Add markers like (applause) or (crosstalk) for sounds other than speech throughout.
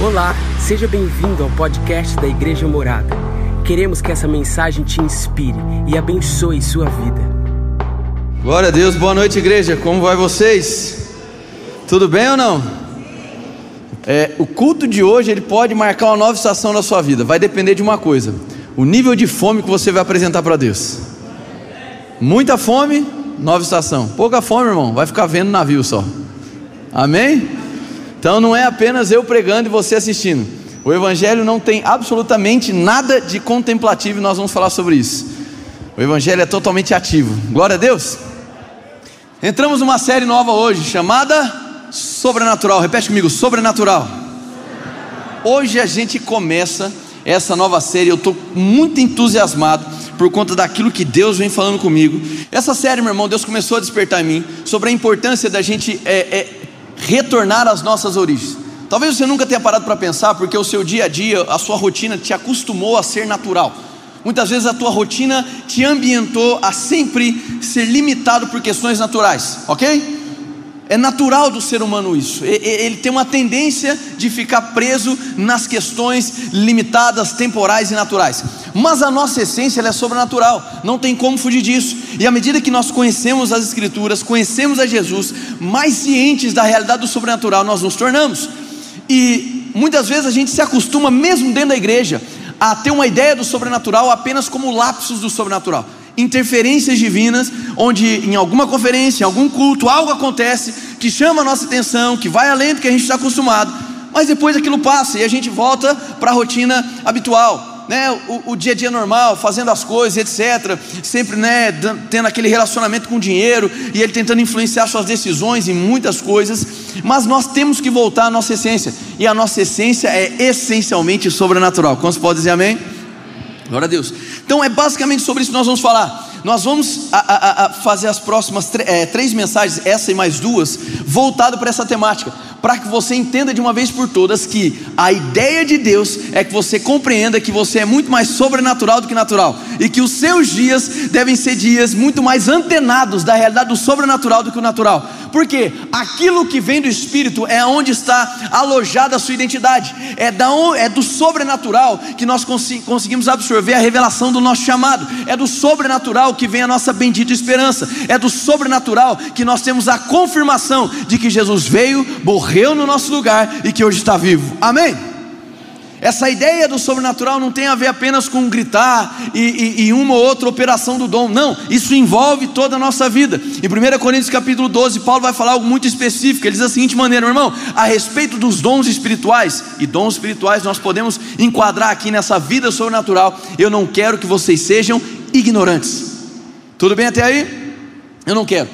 Olá, seja bem-vindo ao podcast da Igreja Morada. Queremos que essa mensagem te inspire e abençoe sua vida. Glória a Deus, boa noite, igreja. Como vai vocês? Tudo bem ou não? É, o culto de hoje ele pode marcar uma nova estação na sua vida. Vai depender de uma coisa: o nível de fome que você vai apresentar para Deus. Muita fome, nova estação. Pouca fome, irmão, vai ficar vendo navio só. Amém? Então não é apenas eu pregando e você assistindo. O Evangelho não tem absolutamente nada de contemplativo e nós vamos falar sobre isso. O Evangelho é totalmente ativo. Glória a Deus. Entramos numa série nova hoje chamada Sobrenatural. Repete comigo: Sobrenatural. Hoje a gente começa essa nova série. Eu estou muito entusiasmado por conta daquilo que Deus vem falando comigo. Essa série, meu irmão, Deus começou a despertar em mim sobre a importância da gente é, é, retornar às nossas origens. Talvez você nunca tenha parado para pensar, porque o seu dia a dia, a sua rotina te acostumou a ser natural. Muitas vezes a tua rotina te ambientou a sempre ser limitado por questões naturais, ok? É natural do ser humano isso. Ele tem uma tendência de ficar preso nas questões limitadas, temporais e naturais. Mas a nossa essência é sobrenatural, não tem como fugir disso. E à medida que nós conhecemos as Escrituras, conhecemos a Jesus, mais cientes da realidade do sobrenatural nós nos tornamos. E muitas vezes a gente se acostuma, mesmo dentro da igreja, a ter uma ideia do sobrenatural apenas como lapsos do sobrenatural interferências divinas, onde em alguma conferência, em algum culto, algo acontece que chama a nossa atenção, que vai além do que a gente está acostumado, mas depois aquilo passa e a gente volta para a rotina habitual. Né, o, o, dia a dia normal, fazendo as coisas, etc. Sempre né, tendo aquele relacionamento com o dinheiro e ele tentando influenciar suas decisões em muitas coisas. Mas nós temos que voltar à nossa essência, e a nossa essência é essencialmente sobrenatural. Quantos podem dizer amém? Glória a Deus. Então é basicamente sobre isso que nós vamos falar. Nós vamos a, a, a fazer as próximas é, três mensagens, essa e mais duas, voltado para essa temática para que você entenda de uma vez por todas que a ideia de Deus é que você compreenda que você é muito mais sobrenatural do que natural e que os seus dias devem ser dias muito mais antenados da realidade do sobrenatural do que o natural. Porque aquilo que vem do Espírito é onde está alojada a sua identidade, é, da, é do sobrenatural que nós conseguimos absorver a revelação do nosso chamado, é do sobrenatural que vem a nossa bendita esperança, é do sobrenatural que nós temos a confirmação de que Jesus veio, morreu morreu no nosso lugar e que hoje está vivo. Amém? Essa ideia do sobrenatural não tem a ver apenas com gritar e, e, e, uma ou outra operação do dom, não, isso envolve toda a nossa vida. Em 1 Coríntios capítulo 12, Paulo vai falar algo muito específico. Ele diz da seguinte maneira, meu irmão, a respeito dos dons espirituais, e dons espirituais nós podemos enquadrar aqui nessa vida sobrenatural. Eu não quero que vocês sejam ignorantes. Tudo bem até aí? Eu não quero.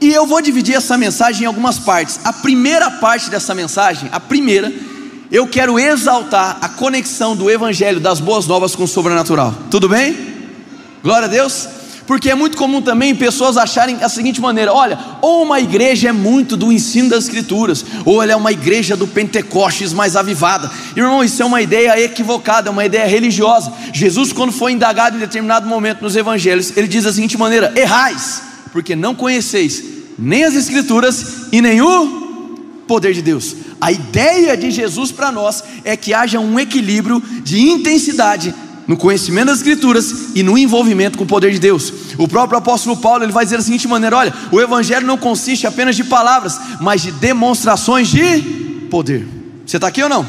E eu vou dividir essa mensagem em algumas partes. A primeira parte dessa mensagem, a primeira, eu quero exaltar a conexão do Evangelho das Boas Novas com o sobrenatural. Tudo bem? Glória a Deus. Porque é muito comum também pessoas acharem a seguinte maneira: olha, ou uma igreja é muito do ensino das Escrituras, ou ela é uma igreja do Pentecostes mais avivada. Irmão, isso é uma ideia equivocada, é uma ideia religiosa. Jesus, quando foi indagado em determinado momento nos evangelhos, ele diz da seguinte maneira: errais porque não conheceis nem as Escrituras e nem o poder de Deus. A ideia de Jesus para nós é que haja um equilíbrio de intensidade no conhecimento das Escrituras e no envolvimento com o poder de Deus. O próprio apóstolo Paulo ele vai dizer da seguinte maneira: olha, o Evangelho não consiste apenas de palavras, mas de demonstrações de poder. Você está aqui ou não?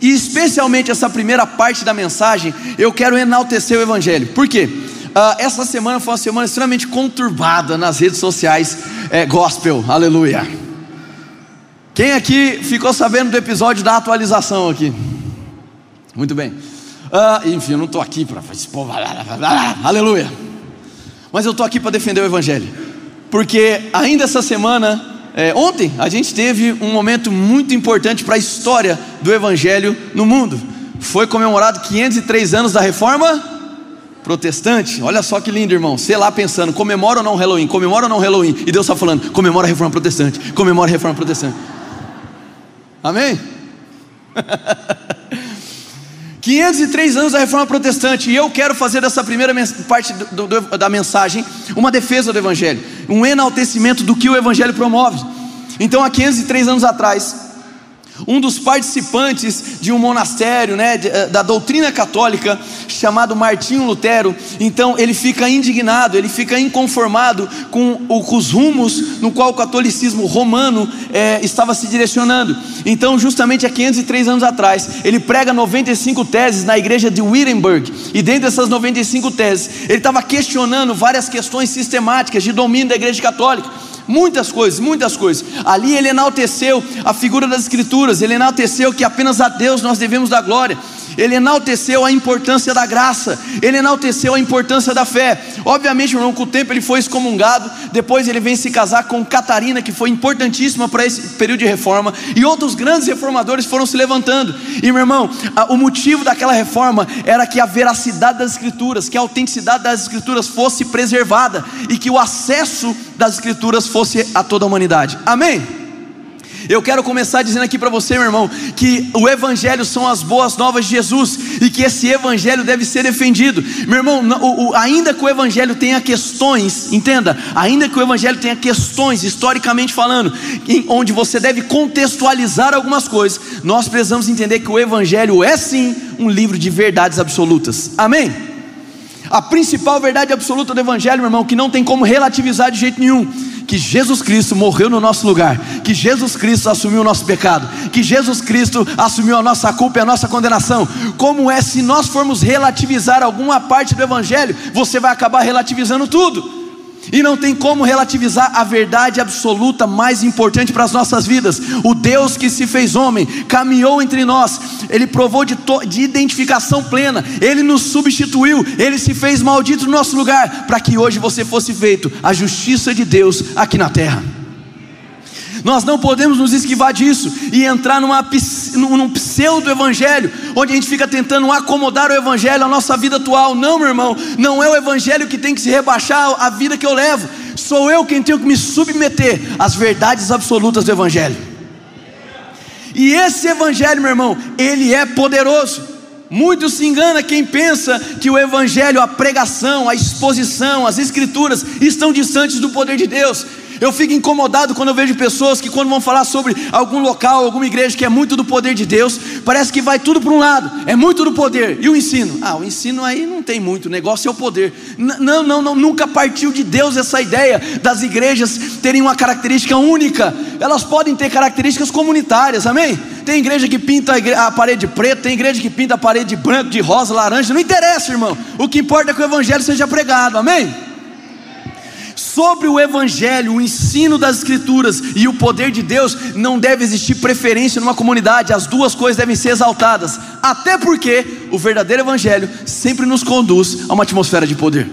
E especialmente essa primeira parte da mensagem, eu quero enaltecer o Evangelho. Por quê? Uh, essa semana foi uma semana extremamente conturbada nas redes sociais é, gospel, aleluia. Quem aqui ficou sabendo do episódio da atualização aqui? Muito bem. Uh, enfim, eu não estou aqui para aleluia. Mas eu estou aqui para defender o Evangelho, porque ainda essa semana, é, ontem, a gente teve um momento muito importante para a história do Evangelho no mundo. Foi comemorado 503 anos da Reforma protestante, olha só que lindo, irmão. Sei lá pensando, comemora ou não Halloween, comemora ou não Halloween. E Deus está falando, comemora a reforma protestante, comemora a reforma protestante. Amém? (laughs) 503 anos da reforma protestante, e eu quero fazer dessa primeira parte do, do, da mensagem uma defesa do Evangelho, um enaltecimento do que o Evangelho promove. Então, há 503 anos atrás, um dos participantes de um monastério, né, eh, da doutrina católica, chamado Martinho Lutero. Então ele fica indignado, ele fica inconformado com, os rumos no qual o catolicismo romano é, estava se direcionando. Então, justamente há 503 anos atrás, ele prega 95 teses na igreja de Wittenberg. E dentro dessas 95 teses, ele estava questionando várias questões sistemáticas de domínio da igreja católica muitas coisas, muitas coisas. Ali ele enalteceu a figura das Escrituras, ele enalteceu que apenas a Deus nós devemos dar glória, ele enalteceu a importância da graça, ele enalteceu a importância da fé. Obviamente, irmão, com o tempo ele foi excomungado, depois ele vem se casar com Catarina, que foi importantíssima para esse período de reforma, e outros grandes reformadores foram se levantando. E meu irmão, o motivo daquela reforma era que a veracidade das Escrituras, que a autenticidade das Escrituras fosse preservada e que o acesso das Escrituras fosse a toda a humanidade. Amém? Eu quero começar dizendo aqui para você, meu irmão, que o Evangelho são as boas novas de Jesus e que esse Evangelho deve ser defendido. Meu irmão, o, o, ainda que o Evangelho tenha questões, entenda, ainda que o Evangelho tenha questões, historicamente falando, em, onde você deve contextualizar algumas coisas, nós precisamos entender que o Evangelho é sim um livro de verdades absolutas. Amém? A principal verdade absoluta do Evangelho, meu irmão, que não tem como relativizar de jeito nenhum que Jesus Cristo morreu no nosso lugar, que Jesus Cristo assumiu o nosso pecado, que Jesus Cristo assumiu a nossa culpa e a nossa condenação. Como é se nós formos relativizar alguma parte do Evangelho, você vai acabar relativizando tudo. E não tem como relativizar a verdade absoluta mais importante para as nossas vidas. O Deus que se fez homem, caminhou entre nós, Ele provou de, de identificação plena, Ele nos substituiu, Ele se fez maldito no nosso lugar, para que hoje você fosse feito a justiça de Deus aqui na terra. Nós não podemos nos esquivar disso e entrar numa, num pseudo-evangelho, onde a gente fica tentando acomodar o evangelho à nossa vida atual. Não, meu irmão, não é o evangelho que tem que se rebaixar à vida que eu levo. Sou eu quem tenho que me submeter às verdades absolutas do evangelho. E esse evangelho, meu irmão, ele é poderoso. Muito se engana quem pensa que o Evangelho, a pregação, a exposição, as Escrituras estão distantes do poder de Deus. Eu fico incomodado quando eu vejo pessoas que, quando vão falar sobre algum local, alguma igreja que é muito do poder de Deus, parece que vai tudo para um lado, é muito do poder. E o ensino? Ah, o ensino aí não tem muito, o negócio é o poder. Não, não, não, nunca partiu de Deus essa ideia das igrejas terem uma característica única. Elas podem ter características comunitárias, amém? Tem igreja que pinta a parede preta, tem igreja que pinta a parede de branco, de rosa, laranja, não interessa, irmão. O que importa é que o evangelho seja pregado, amém? Sobre o Evangelho, o ensino das Escrituras e o poder de Deus, não deve existir preferência numa comunidade, as duas coisas devem ser exaltadas, até porque o verdadeiro Evangelho sempre nos conduz a uma atmosfera de poder.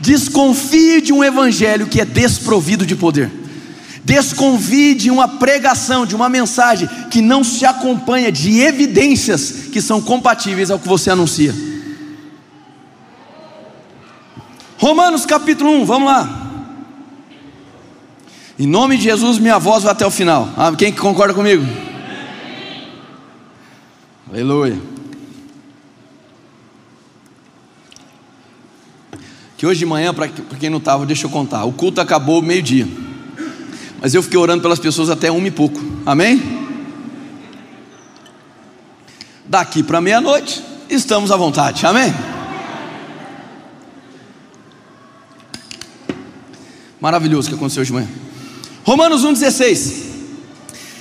Desconfie de um Evangelho que é desprovido de poder. Desconfie de uma pregação, de uma mensagem que não se acompanha de evidências que são compatíveis ao que você anuncia. Romanos capítulo 1, vamos lá. Em nome de Jesus, minha voz vai até o final. Ah, quem concorda comigo? Aleluia. Que hoje de manhã, para quem não estava, deixa eu contar. O culto acabou meio-dia. Mas eu fiquei orando pelas pessoas até uma e pouco. Amém? Daqui para meia-noite, estamos à vontade. Amém? Maravilhoso o que aconteceu hoje de manhã. Romanos 1,16.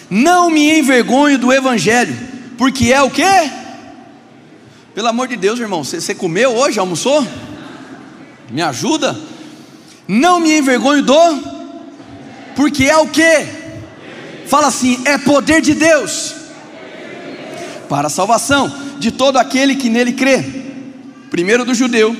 Não me envergonho do Evangelho, porque é o que? Pelo amor de Deus, irmão, você, comeu hoje, almoçou? Me ajuda? Não me envergonho do, porque é o que? Fala assim: é poder de Deus para a salvação de todo aquele que nele crê, primeiro do judeu,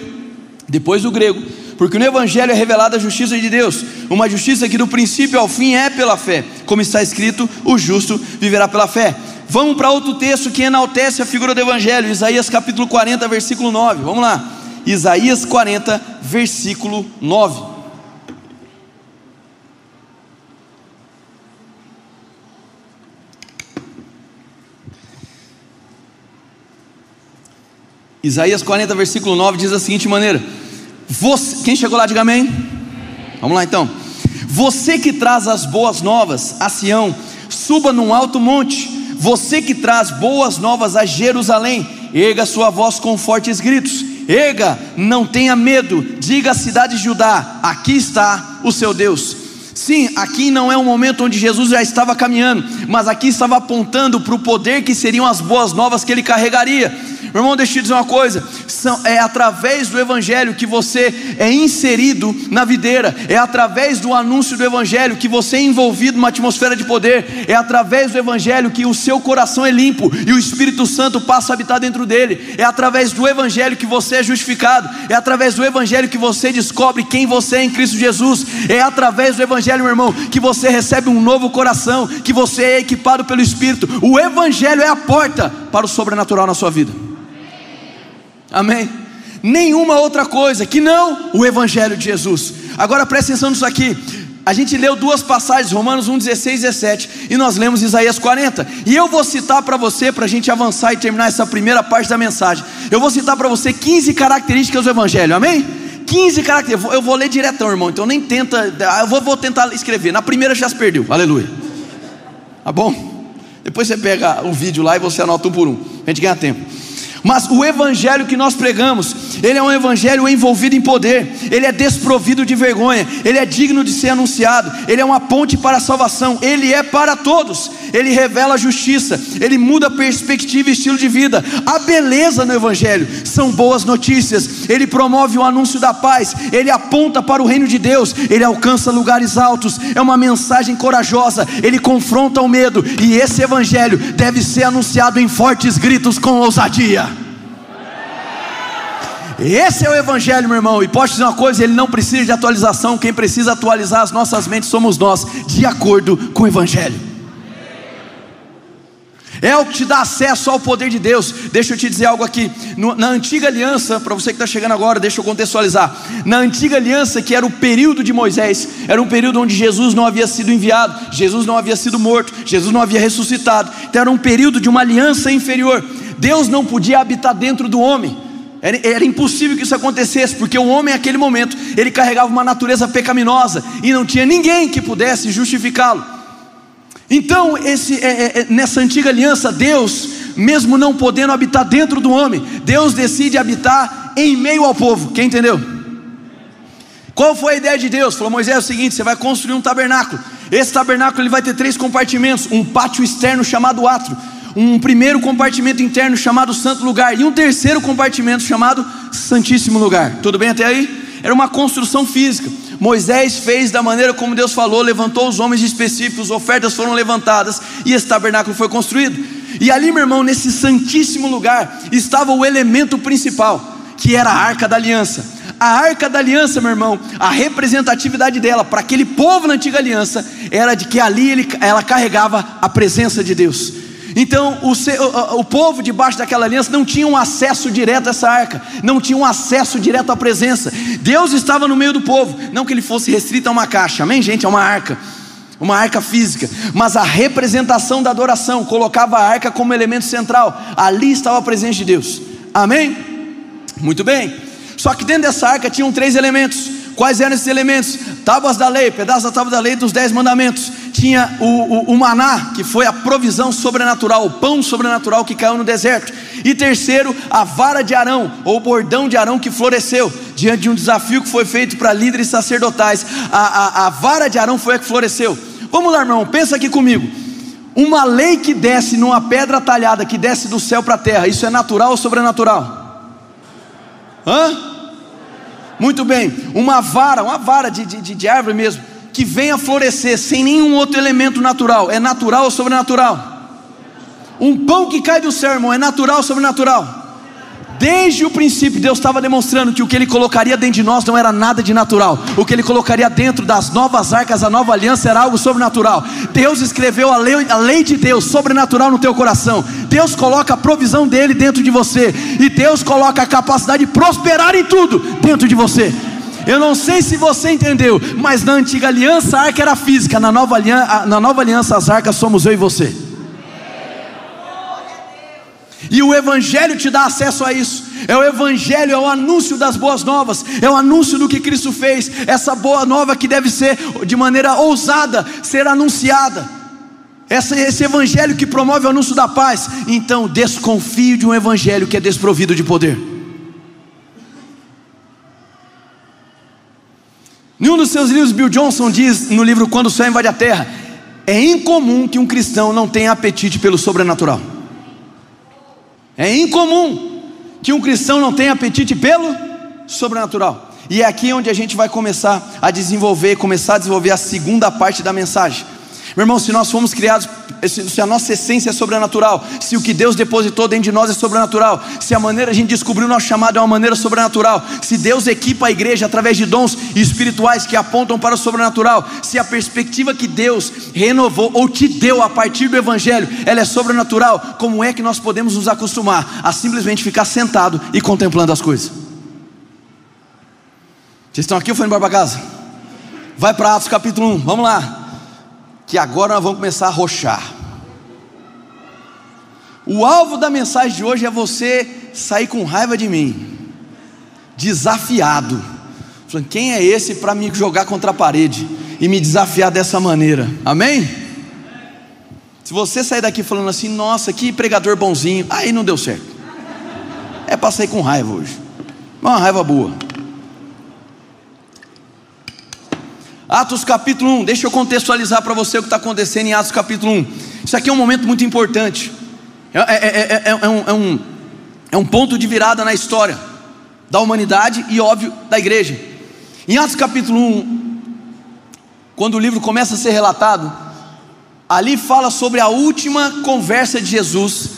depois do grego porque no Evangelho é revelada a justiça de Deus, uma justiça que do princípio ao fim é pela fé, como está escrito: o justo viverá pela fé. Vamos para outro texto que enaltece a figura do Evangelho, Isaías capítulo 40, versículo 9. Vamos lá, Isaías 40, versículo 9. Isaías 40, versículo 9 diz da seguinte maneira: você, quem chegou lá, diga amém. Vamos lá então. Você que traz as boas novas a Sião, suba num alto monte. você que traz boas novas a Jerusalém, erga sua voz com fortes gritos. Erga, não tenha medo, diga à cidade de Judá: aqui está o seu Deus. Sim, aqui não é um momento onde Jesus já estava caminhando, mas aqui estava apontando para o poder que seriam as boas novas que ele carregaria. Meu irmão, deixa eu te dizer uma coisa: são, é através do Evangelho que você é inserido na videira, é através do anúncio do Evangelho que você é envolvido numa atmosfera de poder, é através do Evangelho que o seu coração é limpo e o Espírito Santo passa a habitar dentro dele, é através do Evangelho que você é justificado, é através do Evangelho que você descobre quem você é em Cristo Jesus, é através do Evangelho, meu irmão, que você recebe um novo coração, que você é equipado pelo Espírito. O Evangelho é a porta para o sobrenatural na sua vida. Amém? Nenhuma outra coisa que não o Evangelho de Jesus. Agora presta atenção nisso aqui. A gente leu duas passagens, Romanos 1, 16 e 17, e nós lemos Isaías 40. E eu vou citar para você, para a gente avançar e terminar essa primeira parte da mensagem. Eu vou citar para você 15 características do Evangelho, amém? 15 características. Eu vou ler diretão, irmão, então nem tenta. Eu vou, vou tentar escrever. Na primeira já se perdeu, aleluia. Tá bom? Depois você pega o vídeo lá e você anota um por um, a gente ganha tempo. Mas o evangelho que nós pregamos, ele é um evangelho envolvido em poder, ele é desprovido de vergonha, ele é digno de ser anunciado, ele é uma ponte para a salvação, ele é para todos, ele revela a justiça, ele muda perspectiva e estilo de vida. A beleza no evangelho são boas notícias, ele promove o anúncio da paz, ele aponta para o reino de Deus, ele alcança lugares altos, é uma mensagem corajosa, ele confronta o medo, e esse evangelho deve ser anunciado em fortes gritos com ousadia. Esse é o Evangelho, meu irmão, e posso dizer uma coisa: ele não precisa de atualização, quem precisa atualizar as nossas mentes somos nós, de acordo com o Evangelho. É o que te dá acesso ao poder de Deus. Deixa eu te dizer algo aqui. na antiga aliança, para você que está chegando agora, deixa eu contextualizar. Na antiga aliança, que era o período de Moisés, era um período onde Jesus não havia sido enviado, Jesus não havia sido morto, Jesus não havia ressuscitado. Então era um período de uma aliança inferior. Deus não podia habitar dentro do homem. Era, era, impossível que isso acontecesse, porque o homem, naquele momento, ele carregava uma natureza pecaminosa e não tinha ninguém que pudesse justificá-lo. Então, esse, é, é, é, nessa antiga aliança, Deus, mesmo não podendo habitar dentro do homem, Deus decide habitar em meio ao povo. Quem entendeu? Qual foi a ideia de Deus? Falou Moisés: é o seguinte, você vai construir um tabernáculo. Esse tabernáculo ele vai ter três compartimentos: um pátio externo chamado átrio um primeiro compartimento interno chamado Santo Lugar e um terceiro compartimento chamado Santíssimo Lugar. Tudo bem até aí? Era uma construção física. Moisés fez da maneira como Deus falou, levantou os homens específicos, ofertas foram levantadas e esse tabernáculo foi construído. E ali, meu irmão, nesse santíssimo lugar, estava o elemento principal, que era a arca da aliança. A arca da aliança, meu irmão, a representatividade dela para aquele povo na antiga aliança era de que ali ele, ela carregava a presença de Deus. Então o, o, o, povo debaixo daquela aliança não tinha um acesso direto a essa arca, não tinha um acesso direto à presença. Deus estava no meio do povo, não que ele fosse restrito a uma caixa, amém, gente? É uma arca, uma arca física, mas a representação da adoração colocava a arca como elemento central, ali estava a presença de Deus, amém? Muito bem, só que dentro dessa arca tinham três elementos. Quais eram esses elementos? Tábuas da lei, pedaço da tábua da lei dos dez mandamentos tinha o, o, o, maná, que foi a provisão sobrenatural, o pão sobrenatural que caiu no deserto. E terceiro, a vara de Arão, ou bordão de Arão que floresceu, diante de um desafio que foi feito para líderes sacerdotais. A, a, a vara de Arão foi a que floresceu. Vamos lá, irmão, pensa aqui comigo. Uma lei que desce numa pedra talhada, que desce do céu para a terra, isso é natural ou sobrenatural? Hã? Muito bem, uma vara, uma vara de, de, de árvore mesmo, que venha florescer sem nenhum outro elemento natural, é natural ou sobrenatural? Um pão que cai do céu, irmão, é natural ou sobrenatural? Desde o princípio, Deus estava demonstrando que o que Ele colocaria dentro de nós não era nada de natural. O que Ele colocaria dentro das novas arcas, a nova aliança, era algo sobrenatural. Deus escreveu a lei, a lei de Deus sobrenatural no teu coração. Deus coloca a provisão dele dentro de você. E Deus coloca a capacidade de prosperar em tudo dentro de você. Eu não sei se você entendeu, mas na antiga aliança a arca era física, na nova aliança, na nova aliança as arcas somos eu e você. E o Evangelho te dá acesso a isso. É o Evangelho, é o anúncio das boas novas, é o anúncio do que Cristo fez. Essa boa nova que deve ser de maneira ousada ser anunciada. esse evangelho que promove o anúncio da paz, então desconfio de um evangelho que é desprovido de poder. Em um dos seus livros, Bill Johnson diz no livro Quando o Céu Invade a Terra: é incomum que um cristão não tenha apetite pelo sobrenatural. É incomum que um cristão não tenha apetite pelo sobrenatural. E é aqui onde a gente vai começar a desenvolver, começar a desenvolver a segunda parte da mensagem. Meu irmão, se nós fomos criados, se a nossa essência é sobrenatural, se o que Deus depositou dentro de nós é sobrenatural, se a maneira a gente descobriu o nosso chamado é uma maneira sobrenatural, se Deus equipa a igreja através de dons espirituais que apontam para o sobrenatural, se a perspectiva que Deus renovou ou te deu a partir do Evangelho, ela é sobrenatural, como é que nós podemos nos acostumar a simplesmente ficar sentado e contemplando as coisas? Vocês estão aqui ou foi embora para casa? Vai para Atos capítulo 1, vamos lá que agora nós vamos começar a rochar. O alvo da mensagem de hoje é você sair com raiva de mim, desafiado. Falando, quem é esse para me jogar contra a parede e me desafiar dessa maneira? Amém? Se você sair daqui falando assim, nossa, que pregador bonzinho, aí não deu certo. É para sair com raiva hoje. Uma raiva boa. Atos capítulo 1, deixa eu contextualizar para você o que está acontecendo em Atos capítulo 1. Isso aqui é um momento muito importante, é, é, é, é, um, é, um, é um ponto de virada na história da humanidade e, óbvio, da igreja. Em Atos capítulo 1, quando o livro começa a ser relatado, ali fala sobre a última conversa de Jesus,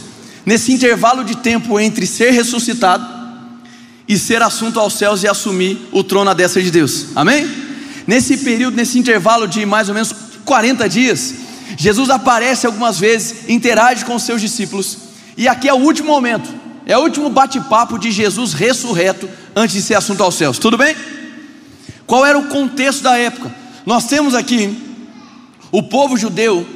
nesse intervalo de tempo entre ser ressuscitado e ser assunto aos céus e assumir o trono à destra de Deus. Amém? Nesse período, nesse intervalo de mais ou menos 40 dias, Jesus aparece algumas vezes, interage com os seus discípulos, e aqui é o último momento, é o último bate-papo de Jesus ressurreto antes de ser assunto aos céus. Tudo bem? Qual era o contexto da época? Nós temos aqui o povo judeu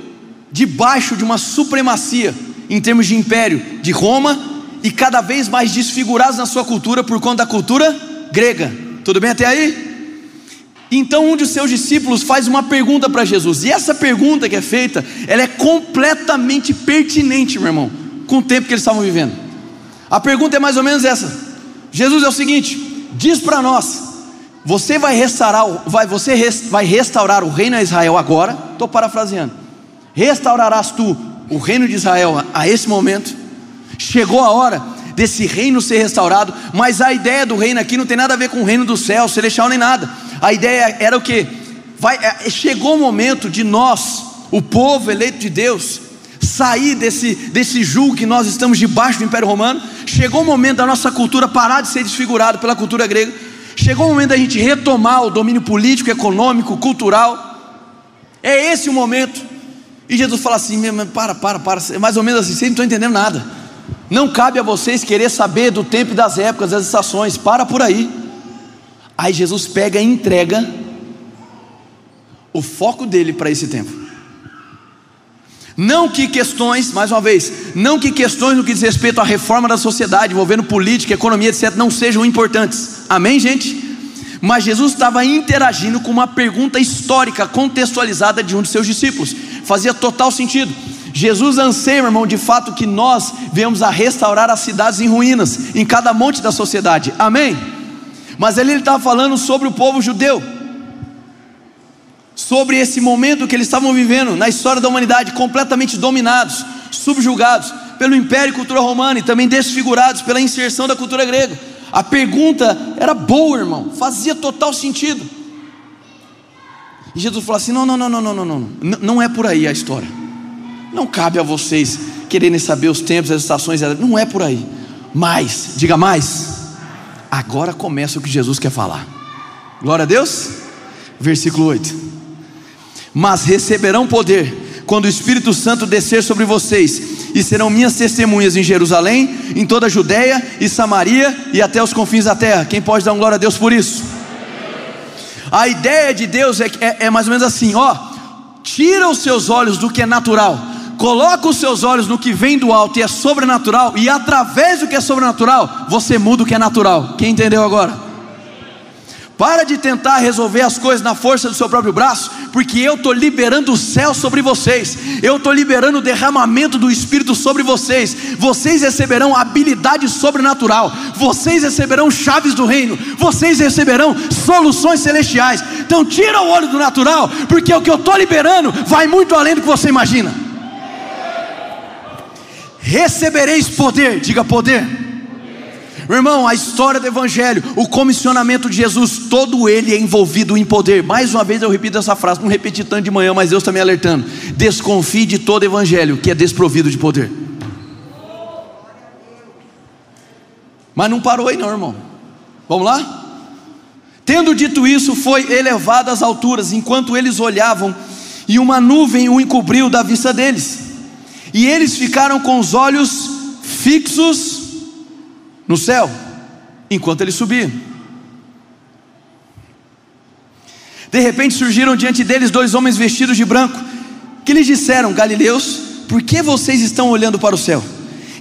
debaixo de uma supremacia em termos de império de Roma e cada vez mais desfigurados na sua cultura por conta da cultura grega. Tudo bem até aí? Então um de seus discípulos faz uma pergunta para Jesus, e essa pergunta que é feita, ela é completamente pertinente, meu irmão, com o tempo que eles estavam vivendo. A pergunta é mais ou menos essa: Jesus é o seguinte, diz para nós, você vai restaurar, vai, você vai restaurar o reino a Israel agora? Estou parafraseando. Restaurarás tu o reino de Israel a esse momento? Chegou a hora desse reino ser restaurado, mas a ideia do reino aqui não tem nada a ver com o reino do céu, celestial nem nada a ideia era o que? É, chegou o momento de nós, o povo eleito de Deus, sair desse, desse julgo que nós estamos debaixo do Império Romano. Chegou o momento da nossa cultura parar de ser desfigurada pela cultura grega. Chegou o momento da gente retomar o domínio político, econômico, cultural. É esse o momento. E Jesus fala assim: para, para, para, é mais ou menos assim, vocês não estão entendendo nada. Não cabe a vocês querer saber do tempo e das épocas, das estações, para por aí. Aí Jesus pega e entrega o foco dele para esse tempo. Não que questões, mais uma vez, não que questões no que diz respeito à reforma da sociedade, envolvendo política, economia, etc., não sejam importantes. Amém, gente? Mas Jesus estava interagindo com uma pergunta histórica, contextualizada de um de seus discípulos. Fazia total sentido. Jesus anseia, meu irmão, de fato que nós venhamos a restaurar as cidades em ruínas, em cada monte da sociedade. Amém? Mas ali ele estava falando sobre o povo judeu, sobre esse momento que eles estavam vivendo na história da humanidade, completamente dominados, subjugados pelo império e cultura romana e também desfigurados pela inserção da cultura grega. A pergunta era boa, irmão, fazia total sentido. E Jesus falou assim: não, não, não, não, não, não, não, não é por aí a história. Não cabe a vocês quererem saber os tempos, as estações, não é por aí. Mas, diga mais Agora começa o que Jesus quer falar. Glória a Deus. Versículo 8. Mas receberão poder quando o Espírito Santo descer sobre vocês, e serão minhas testemunhas em Jerusalém, em toda a Judéia e Samaria e até os confins da terra. Quem pode dar um glória a Deus por isso? A ideia de Deus é, é, é mais ou menos assim: ó, tira os seus olhos do que é natural coloca os seus olhos no que vem do alto e é sobrenatural, e através do que é sobrenatural, você muda o que é natural. Quem entendeu agora? Para de tentar resolver as coisas na força do seu próprio braço, porque eu estou liberando o céu sobre vocês, eu estou liberando o derramamento do Espírito sobre vocês. Vocês receberão habilidade sobrenatural, vocês receberão chaves do reino, vocês receberão soluções celestiais. Então, tira o olho do natural, porque o que eu estou liberando vai muito além do que você imagina. Recebereis poder, diga poder meu irmão, a história do Evangelho, o comissionamento de Jesus, todo ele é envolvido em poder. Mais uma vez eu repito essa frase, não repeti tanto de manhã, mas Deus está me alertando. Desconfie de todo Evangelho que é desprovido de poder. Mas não parou aí, não, irmão. Vamos lá? Tendo dito isso, foi elevado às alturas, enquanto eles olhavam, e uma nuvem o encobriu da vista deles. E eles ficaram com os olhos fixos no céu, enquanto ele subia. De repente surgiram diante deles dois homens vestidos de branco, que lhes disseram: Galileus, por que vocês estão olhando para o céu?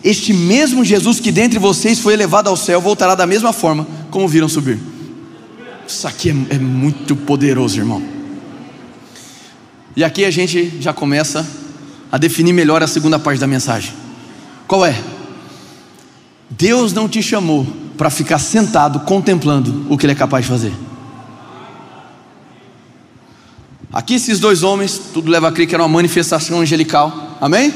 Este mesmo Jesus que dentre vocês foi elevado ao céu voltará da mesma forma como viram subir. Isso aqui é, é muito poderoso, irmão. E aqui a gente já começa a definir melhor a segunda parte da mensagem. Qual é? Deus não te chamou para ficar sentado contemplando o que Ele é capaz de fazer. Aqui esses dois homens, tudo leva a crer que era uma manifestação angelical, amém?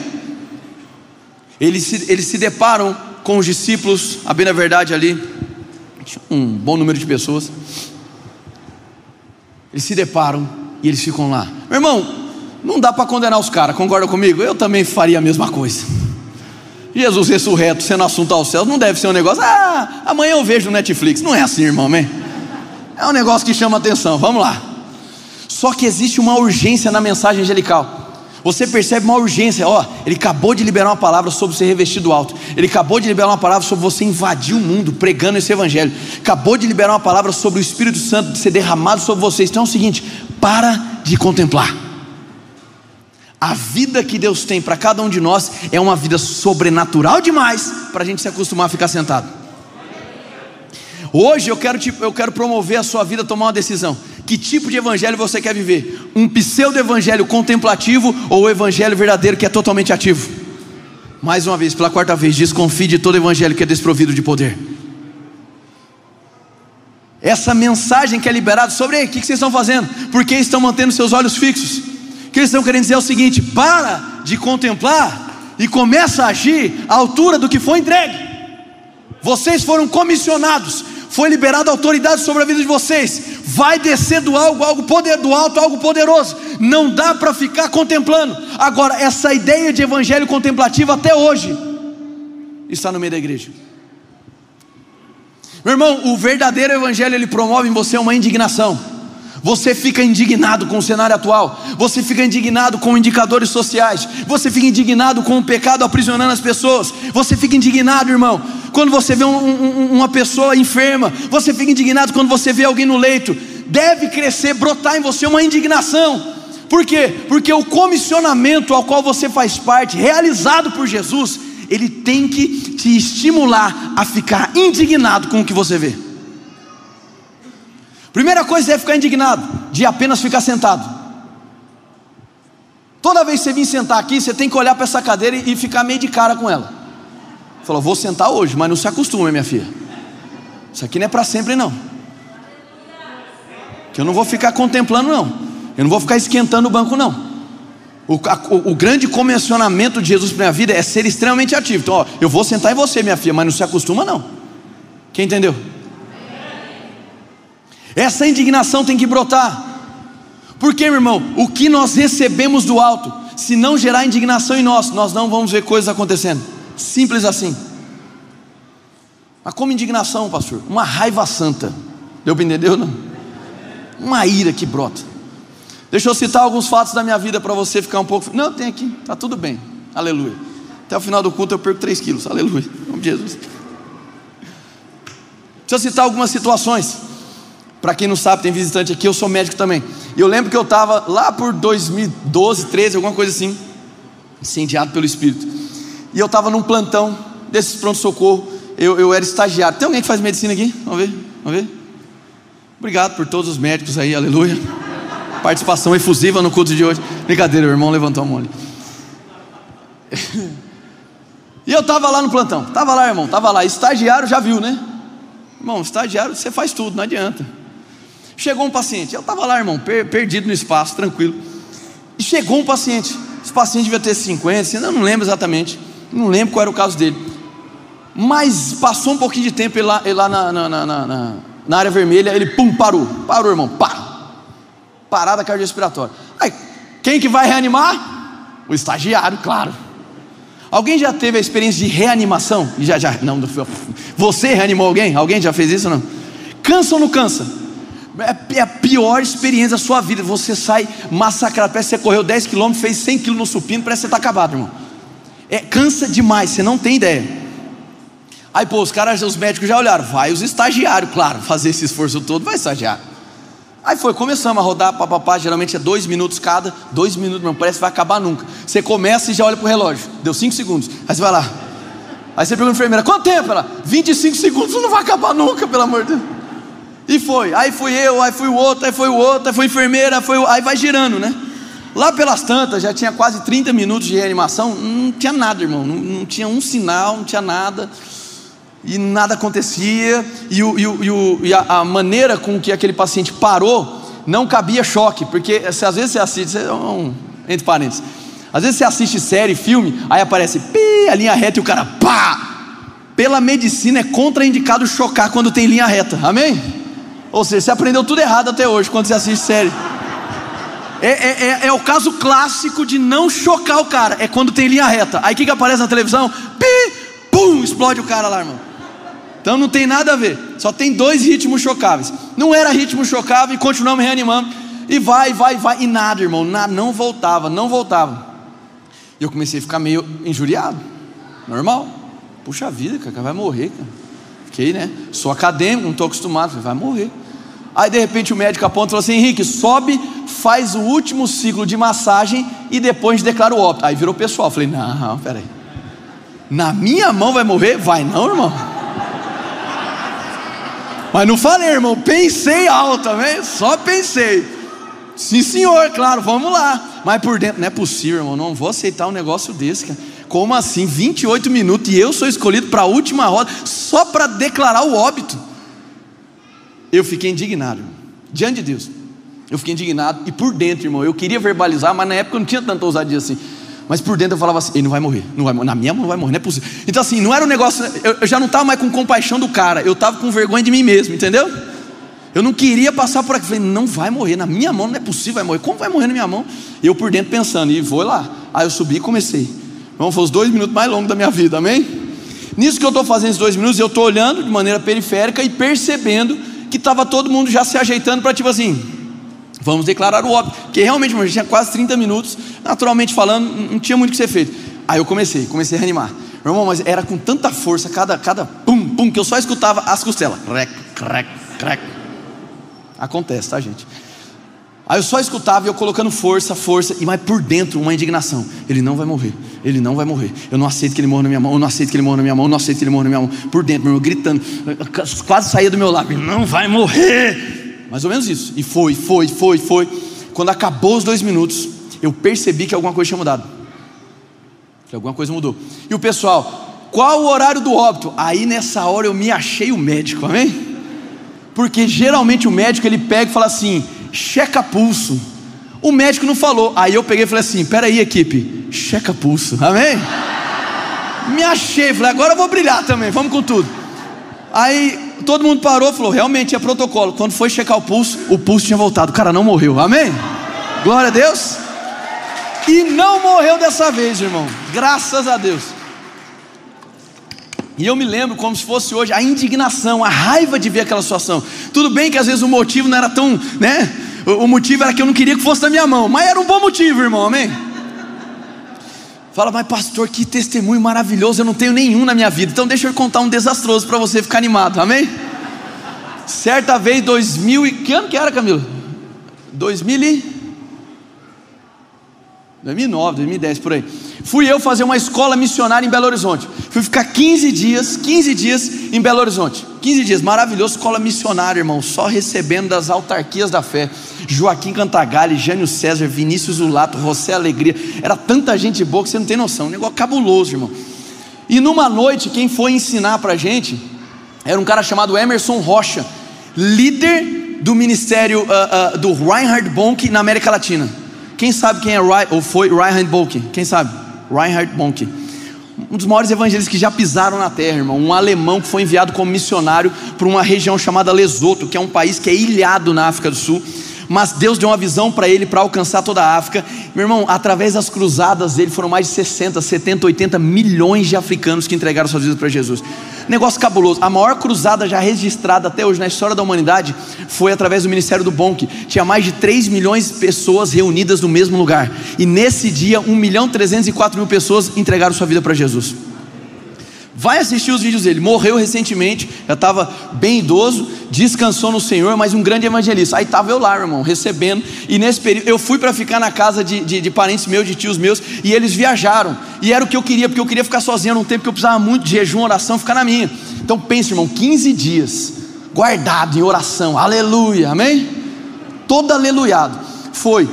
Eles se, eles se deparam com os discípulos, a bem na verdade ali, um bom número de pessoas. Eles se deparam e eles ficam lá. Meu irmão, não dá para condenar os caras, concorda comigo? Eu também faria a mesma coisa. Jesus ressurreto sendo assunto aos céus, não deve ser um negócio, ah, amanhã eu vejo Netflix. Não é assim, irmão, amém? É um negócio que chama atenção, vamos lá. Só que existe uma urgência na mensagem angelical. Você percebe uma urgência, ó, ele acabou de liberar uma palavra sobre ser revestido alto. Ele acabou de liberar uma palavra sobre você invadir o mundo pregando esse evangelho. Acabou de liberar uma palavra sobre o Espírito Santo ser derramado sobre vocês. Então é o seguinte, para de contemplar. A vida que Deus tem para cada um de nós é uma vida sobrenatural demais para a gente se acostumar a ficar sentado. Hoje eu quero, tipo, eu quero promover a sua vida, tomar uma decisão. Que tipo de evangelho você quer viver? Um pseudo-evangelho contemplativo ou o evangelho verdadeiro que é totalmente ativo? Mais uma vez, pela quarta vez, desconfie de todo evangelho que é desprovido de poder. Essa mensagem que é liberada sobre o que vocês estão fazendo? Por que estão mantendo seus olhos fixos? Que eles estão querendo dizer é o seguinte: para de contemplar e começa a agir à altura do que foi entregue. Vocês foram comissionados, foi liberada autoridade sobre a vida de vocês. Vai descer do algo, algo poder do alto, algo poderoso. Não dá para ficar contemplando. Agora, essa ideia de evangelho contemplativo até hoje está no meio da igreja. Meu irmão, o verdadeiro evangelho ele promove em você uma indignação. Você fica indignado com o cenário atual, você fica indignado com indicadores sociais, você fica indignado com o pecado aprisionando as pessoas, você fica indignado, irmão, quando você vê um, um, uma pessoa enferma, você fica indignado quando você vê alguém no leito. Deve crescer, brotar em você uma indignação. Por quê? Porque o comissionamento ao qual você faz parte, realizado por Jesus, ele tem que te estimular a ficar indignado com o que você vê. Primeira coisa é ficar indignado, de apenas ficar sentado. Toda vez que você vir sentar aqui, você tem que olhar para essa cadeira e ficar meio de cara com ela. Falou, vou sentar hoje, mas não se acostume, minha filha. Isso aqui não é para sempre, não. Que eu não vou ficar contemplando, não. Eu não vou ficar esquentando o banco, não. O, a, o, grande convencionamento de Jesus para minha vida é ser extremamente ativo. Então, ó, eu vou sentar em você, minha filha, mas não se acostuma, não. Quem entendeu? Essa indignação tem que brotar. Porque, meu irmão, o que nós recebemos do alto, se não gerar indignação em nós, nós não vamos ver coisas acontecendo. Simples assim. Mas como indignação, pastor? Uma raiva santa. Deu para entender, não? Uma ira que brota. Deixa eu citar alguns fatos da minha vida para você ficar um pouco. Não, tem aqui, tá tudo bem. Aleluia. Até o final do culto eu perco 3 quilos. Aleluia. Em nome de Jesus. Deixa eu citar algumas situações. Para quem não sabe, tem visitante aqui, eu sou médico também. E eu lembro que eu estava lá por 2012, 13, alguma coisa assim, incendiado pelo Espírito. E eu estava num plantão desses pronto-socorro. Eu, eu era estagiário. Tem alguém que faz medicina aqui? Vamos ver? Vamos ver? Obrigado por todos os médicos aí, aleluia. Participação efusiva no culto de hoje. Brincadeira, o irmão levantou a mão ali. (laughs) E eu estava lá no plantão, estava lá, irmão, estava lá. Estagiário já viu, né? Irmão, estagiário você faz tudo, não adianta. Chegou um paciente, eu estava lá, irmão, per perdido no espaço, tranquilo. E chegou um paciente, esse paciente devia ter 50, eu não lembro exatamente, não lembro qual era o caso dele. Mas passou um pouquinho de tempo ele lá, ele lá na, na, na, na, área vermelha, ele pum, parou, parou, irmão, pá. Parada cardiorrespiratória. Aí, quem que vai reanimar? O estagiário, claro. Alguém já teve a experiência de reanimação? Já, já, não, você reanimou alguém? Alguém já fez isso não? Cansa ou não cansa? É, é a pior experiência da sua vida. Você sai massacrado, parece que você correu 10 km, fez 100 km no supino, parece que você está acabado, irmão. É, cansa demais, você não tem ideia. Aí, pô, os caras, os médicos já olharam, vai os estagiários, claro, (laughs) fazer esse esforço todo, vai estagiário. Aí foi, começamos a rodar, papapá, geralmente é dois minutos cada, dois minutos, não parece que vai acabar nunca. Você começa e já olha pro relógio, deu cinco segundos, aí você vai lá. Aí você pergunta a enfermeira, quanto tempo? Ela, 25 segundos, não vai acabar nunca, pelo amor de Deus. E foi, aí fui eu, aí fui o outro, aí foi o outro, aí foi a enfermeira, foi o... aí vai girando, né? Lá pelas tantas, já tinha quase 30 minutos de reanimação, não tinha nada, irmão, não, não tinha um sinal, não tinha nada e nada acontecia, e, o, e, o, e a, a, maneira com que aquele paciente parou não cabia choque, porque se, às vezes você assiste, um, entre parênteses, às vezes você assiste série, filme, aí aparece pi, a linha reta e o cara pá. Pela medicina é contraindicado chocar quando tem linha reta, amém? Ou seja, você aprendeu tudo errado até hoje quando você assiste série. É, é, é, é, o caso clássico de não chocar o cara, é quando tem linha reta. Aí o que, que aparece na televisão? Pi, pum, explode o cara lá, irmão. Então não tem nada a ver. Só tem dois ritmos chocáveis. Não era ritmo chocável e continuamos reanimando. E vai, vai, vai. E nada, irmão. Nada, não voltava, não voltava. E eu comecei a ficar meio injuriado. Normal. Puxa vida, cara, vai morrer, cara. Fiquei, né? Sou acadêmico, não estou acostumado. Vai morrer. Aí de repente o médico aponta e falou assim: Henrique, sobe, faz o último ciclo de massagem e depois declara o óbito. Aí virou pessoal. Falei, não, peraí. Na minha mão vai morrer? Vai não, irmão. Mas não falei, irmão, pensei alto, também, só pensei. Sim, senhor, claro, vamos lá. Mas por dentro, não é possível, irmão, não vou aceitar um negócio desse, cara. Como assim? 28 minutos e eu sou escolhido para a última roda só para declarar o óbito. Eu fiquei indignado, irmão. diante de Deus. Eu fiquei indignado e por dentro, irmão, eu queria verbalizar, mas na época eu não tinha tanta ousadia assim. Mas por dentro eu falava assim: ele não vai morrer, não vai. Na minha mão não vai morrer, não é possível. Então, assim, não era um negócio. Eu, eu já não estava mais com compaixão do cara, eu estava com vergonha de mim mesmo, entendeu? Eu não queria passar por aqui. Falei, não vai morrer, na minha mão não é possível, vai morrer. Como vai morrer na minha mão? Eu por dentro pensando, e vou lá. Aí eu subi e comecei. Vamos, foi os dois minutos mais longos da minha vida, amém? Nisso que eu estou fazendo esses dois minutos, eu estou olhando de maneira periférica e percebendo que estava todo mundo já se ajeitando para tipo assim, Vamos declarar o óbvio. Porque realmente, gente tinha quase 30 minutos, naturalmente falando, não tinha muito o que ser feito. Aí eu comecei, comecei a reanimar. Meu irmão, mas era com tanta força, cada, cada pum, pum, que eu só escutava as costelas. Crec, crec, crec. Acontece, tá, gente? Aí eu só escutava e eu colocando força, força, e mas por dentro uma indignação. Ele não vai morrer, ele não vai morrer. Eu não aceito que ele morra na minha mão, eu não aceito que ele morra na minha mão, eu não aceito que ele morra na minha mão. Por dentro, meu irmão, gritando, quase saía do meu. Ele não vai morrer. Mais ou menos isso. E foi, foi, foi, foi. Quando acabou os dois minutos, eu percebi que alguma coisa tinha mudado. Que alguma coisa mudou. E o pessoal, qual o horário do óbito? Aí nessa hora eu me achei o médico, amém? Porque geralmente o médico ele pega e fala assim: checa pulso. O médico não falou. Aí eu peguei e falei assim: peraí, equipe, checa pulso, amém? Me achei, falei, agora eu vou brilhar também, vamos com tudo. Aí todo mundo parou, falou, realmente é protocolo. Quando foi checar o pulso, o pulso tinha voltado. O cara não morreu. Amém? Glória a Deus. E não morreu dessa vez, irmão. Graças a Deus. E eu me lembro como se fosse hoje a indignação, a raiva de ver aquela situação. Tudo bem que às vezes o motivo não era tão, né? O motivo era que eu não queria que fosse da minha mão, mas era um bom motivo, irmão, amém? Fala, mas pastor, que testemunho maravilhoso, eu não tenho nenhum na minha vida. Então deixa eu contar um desastroso para você ficar animado, amém? Certa vez, 2000 e... Que ano que era, Camilo? 2000 e... 2009, 2010, por aí. Fui eu fazer uma escola missionária em Belo Horizonte. Fui ficar 15 dias, 15 dias em Belo Horizonte. 15 dias, maravilhoso, escola missionária, irmão, só recebendo das autarquias da fé. Joaquim Cantagalli, Jânio César, Vinícius Zulato, José Alegria. Era tanta gente boa que você não tem noção. Um negócio cabuloso, irmão. E numa noite, quem foi ensinar pra gente era um cara chamado Emerson Rocha, líder do ministério uh, uh, do Reinhard Bonk na América Latina. Quem sabe quem é ou foi Reinhard Bonk? Quem sabe? Reinhard Bonk. Um dos maiores evangelistas que já pisaram na terra, irmão. Um alemão que foi enviado como missionário para uma região chamada Lesoto, que é um país que é ilhado na África do Sul mas Deus deu uma visão para ele para alcançar toda a África. Meu irmão, através das cruzadas dele foram mais de 60, 70, 80 milhões de africanos que entregaram suas vidas para Jesus. Negócio cabuloso. A maior cruzada já registrada até hoje na história da humanidade foi através do Ministério do Bonk. Tinha mais de 3 milhões de pessoas reunidas no mesmo lugar. E nesse dia, 1 milhão 304 mil pessoas entregaram sua vida para Jesus. Vai assistir os vídeos dele. Morreu recentemente, já estava bem idoso, descansou no Senhor, mas um grande evangelista. Aí estava eu lá, irmão, recebendo. E nesse período, eu fui para ficar na casa de, de, de, parentes meus, de tios meus, e eles viajaram. E era o que eu queria, porque eu queria ficar sozinho num tempo que eu precisava muito de jejum, oração, ficar na minha. Então pense, irmão, 15 dias guardado em oração, aleluia, amém? Todo aleluiado. Foi.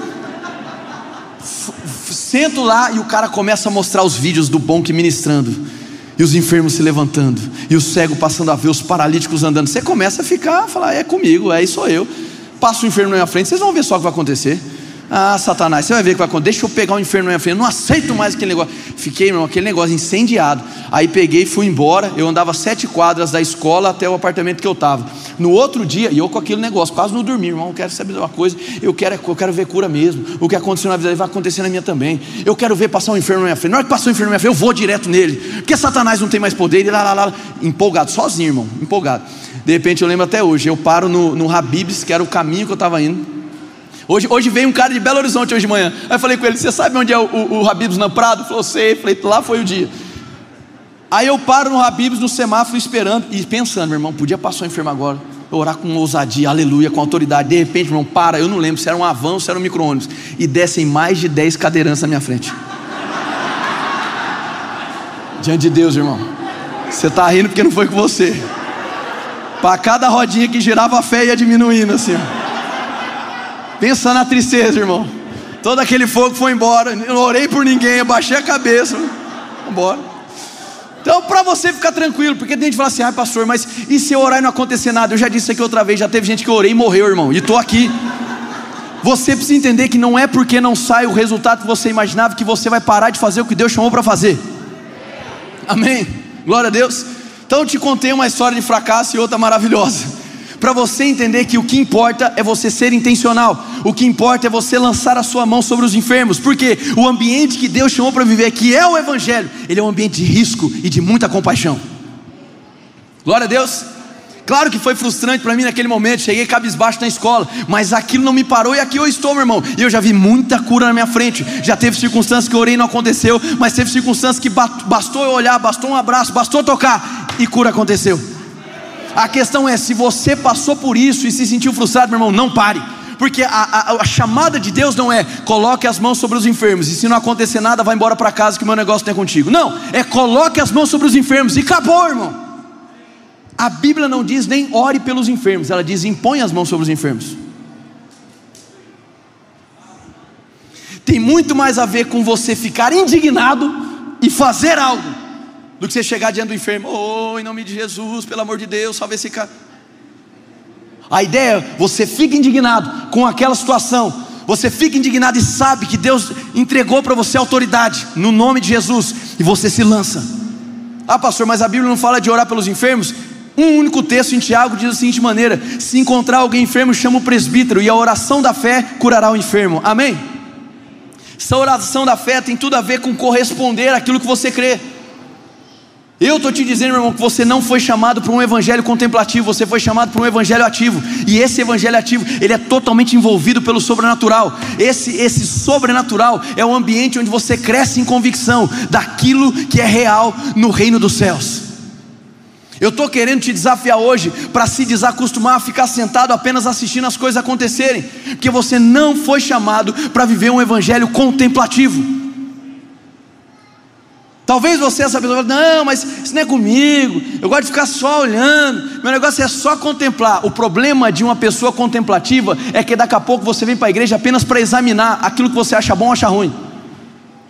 Sento lá e o cara começa a mostrar os vídeos do bom que ministrando e os enfermos se levantando, e o cego passando a ver, os paralíticos andando. Você começa a ficar, a falar, é comigo, é sou eu. Passa o inferno na minha frente, vocês vão ver só o que vai acontecer. Ah, Satanás, você vai ver o que vai acontecer. Deixa eu pegar o inferno na minha frente. Eu não aceito mais aquele negócio. Fiquei, irmão, aquele negócio incendiado. Aí peguei e fui embora. Eu andava sete quadras da escola até o apartamento que eu estava. No outro dia, e eu com aquele negócio, quase não dormi, irmão. Eu quero saber de uma coisa. Eu quero, eu quero ver cura mesmo. O que aconteceu na vida dele vai acontecer na minha também. Eu quero ver passar o inferno na minha frente. Na hora que passou o inferno na minha frente, eu vou direto nele. Porque Satanás não tem mais poder. E lá, lá, lá. Empolgado, sozinho, irmão. Empolgado. De repente eu lembro até hoje. Eu paro no, no Habibs, que era o caminho que eu estava indo. Hoje, hoje veio um cara de Belo Horizonte hoje de manhã. Aí eu falei com ele: Você sabe onde é o, Habibs na Prado? Ele falou: Sei. Falei: Lá foi o dia. Aí eu paro no Habibs, no semáforo, esperando e pensando: Meu irmão, podia passar o enfermo agora. Orar com ousadia, aleluia, com autoridade. De repente, meu irmão, para. Eu não lembro se era um avanço, se era um micro-ônibus. E descem mais de 10 cadeirantes na minha frente. Diante de Deus, irmão. Você está rindo porque não foi com você. Para cada rodinha que girava a fé ia diminuindo assim. Ó. Pensa na tristeza, irmão. Todo aquele fogo foi embora. Eu não orei por ninguém, abaixei a cabeça. Embora. Então, para você ficar tranquilo, porque tem gente que fala assim, ah, pastor, mas e se eu orar e não acontecer nada? Eu já disse aqui outra vez, já teve gente que orei e morreu, irmão, e estou aqui. Você precisa entender que não é porque não sai o resultado que você imaginava que você vai parar de fazer o que Deus chamou para fazer. Amém? Glória a Deus. Então, eu te contei uma história de fracasso e outra maravilhosa para você entender que o que importa é você ser intencional, o que importa é você lançar a sua mão sobre os enfermos, porque o ambiente que Deus chamou para viver, que é o Evangelho, ele é um ambiente de risco e de muita compaixão. Glória a Deus. Claro que foi frustrante para mim naquele momento, cheguei cabisbaixo na escola, mas aquilo não me parou e aqui eu estou, meu irmão. E eu já vi muita cura na minha frente. Já teve circunstâncias que eu orei e não aconteceu, mas teve circunstâncias que bastou eu olhar, bastou um abraço, bastou tocar e cura aconteceu. A questão é: se você passou por isso e se sentiu frustrado, meu irmão, não pare. Porque a, a, a, chamada de Deus não é coloque as mãos sobre os enfermos, e se não acontecer nada, vai embora para casa que o meu negócio não é contigo. Não, é coloque as mãos sobre os enfermos e acabou, irmão. A Bíblia não diz nem ore pelos enfermos, ela diz impõe as mãos sobre os enfermos. Tem muito mais a ver com você ficar indignado e fazer algo do que você chegar diante do enfermo, oh, em nome de Jesus, pelo amor de Deus, salve esse cara. A ideia é você fica indignado com aquela situação, você fica indignado e sabe que Deus entregou para você autoridade no nome de Jesus e você se lança. Ah, pastor, mas a Bíblia não fala de orar pelos enfermos? Um único texto em Tiago diz da seguinte maneira: se encontrar alguém enfermo, chama o presbítero, e a oração da fé curará o enfermo. Amém? Essa oração da fé tem tudo a ver com corresponder àquilo que você crê. Eu estou te dizendo, meu irmão, que você não foi chamado para um evangelho contemplativo, você foi chamado para um evangelho ativo. E esse evangelho ativo, ele é totalmente envolvido pelo sobrenatural. Esse, esse sobrenatural é o ambiente onde você cresce em convicção daquilo que é real no reino dos céus. Eu estou querendo te desafiar hoje para se desacostumar a ficar sentado apenas assistindo as coisas acontecerem, porque você não foi chamado para viver um evangelho contemplativo. Talvez você, essa pessoa, não, mas isso não é comigo, eu gosto de ficar só olhando, meu negócio é só contemplar. O problema de uma pessoa contemplativa é que daqui a pouco você vem para a igreja apenas para examinar aquilo que você acha bom ou acha ruim.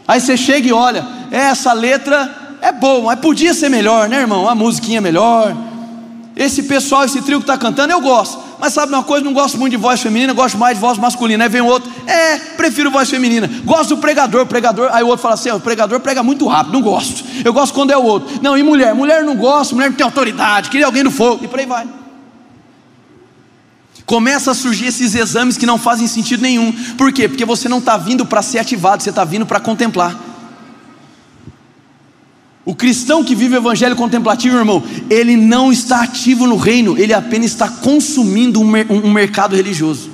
Aí você chega e olha, essa letra é boa, mas podia ser melhor, né, irmão? A musiquinha é melhor. Esse pessoal, esse trio que está cantando, eu gosto. Mas sabe uma coisa? Não gosto muito de voz feminina, gosto mais de voz masculina. Aí vem o outro, é, prefiro voz feminina. Gosto do pregador, pregador. Aí o outro fala assim: o pregador prega muito rápido, não gosto. Eu gosto quando é o outro. Não, e mulher? Mulher não gosto, mulher não tem autoridade, queria alguém do fogo. E por aí vai. Começa a surgir esses exames que não fazem sentido nenhum. Por quê? Porque você não está vindo para ser ativado, você está vindo para contemplar. O cristão que vive o evangelho contemplativo, irmão, ele não está ativo no reino, ele apenas está consumindo um, um mercado religioso.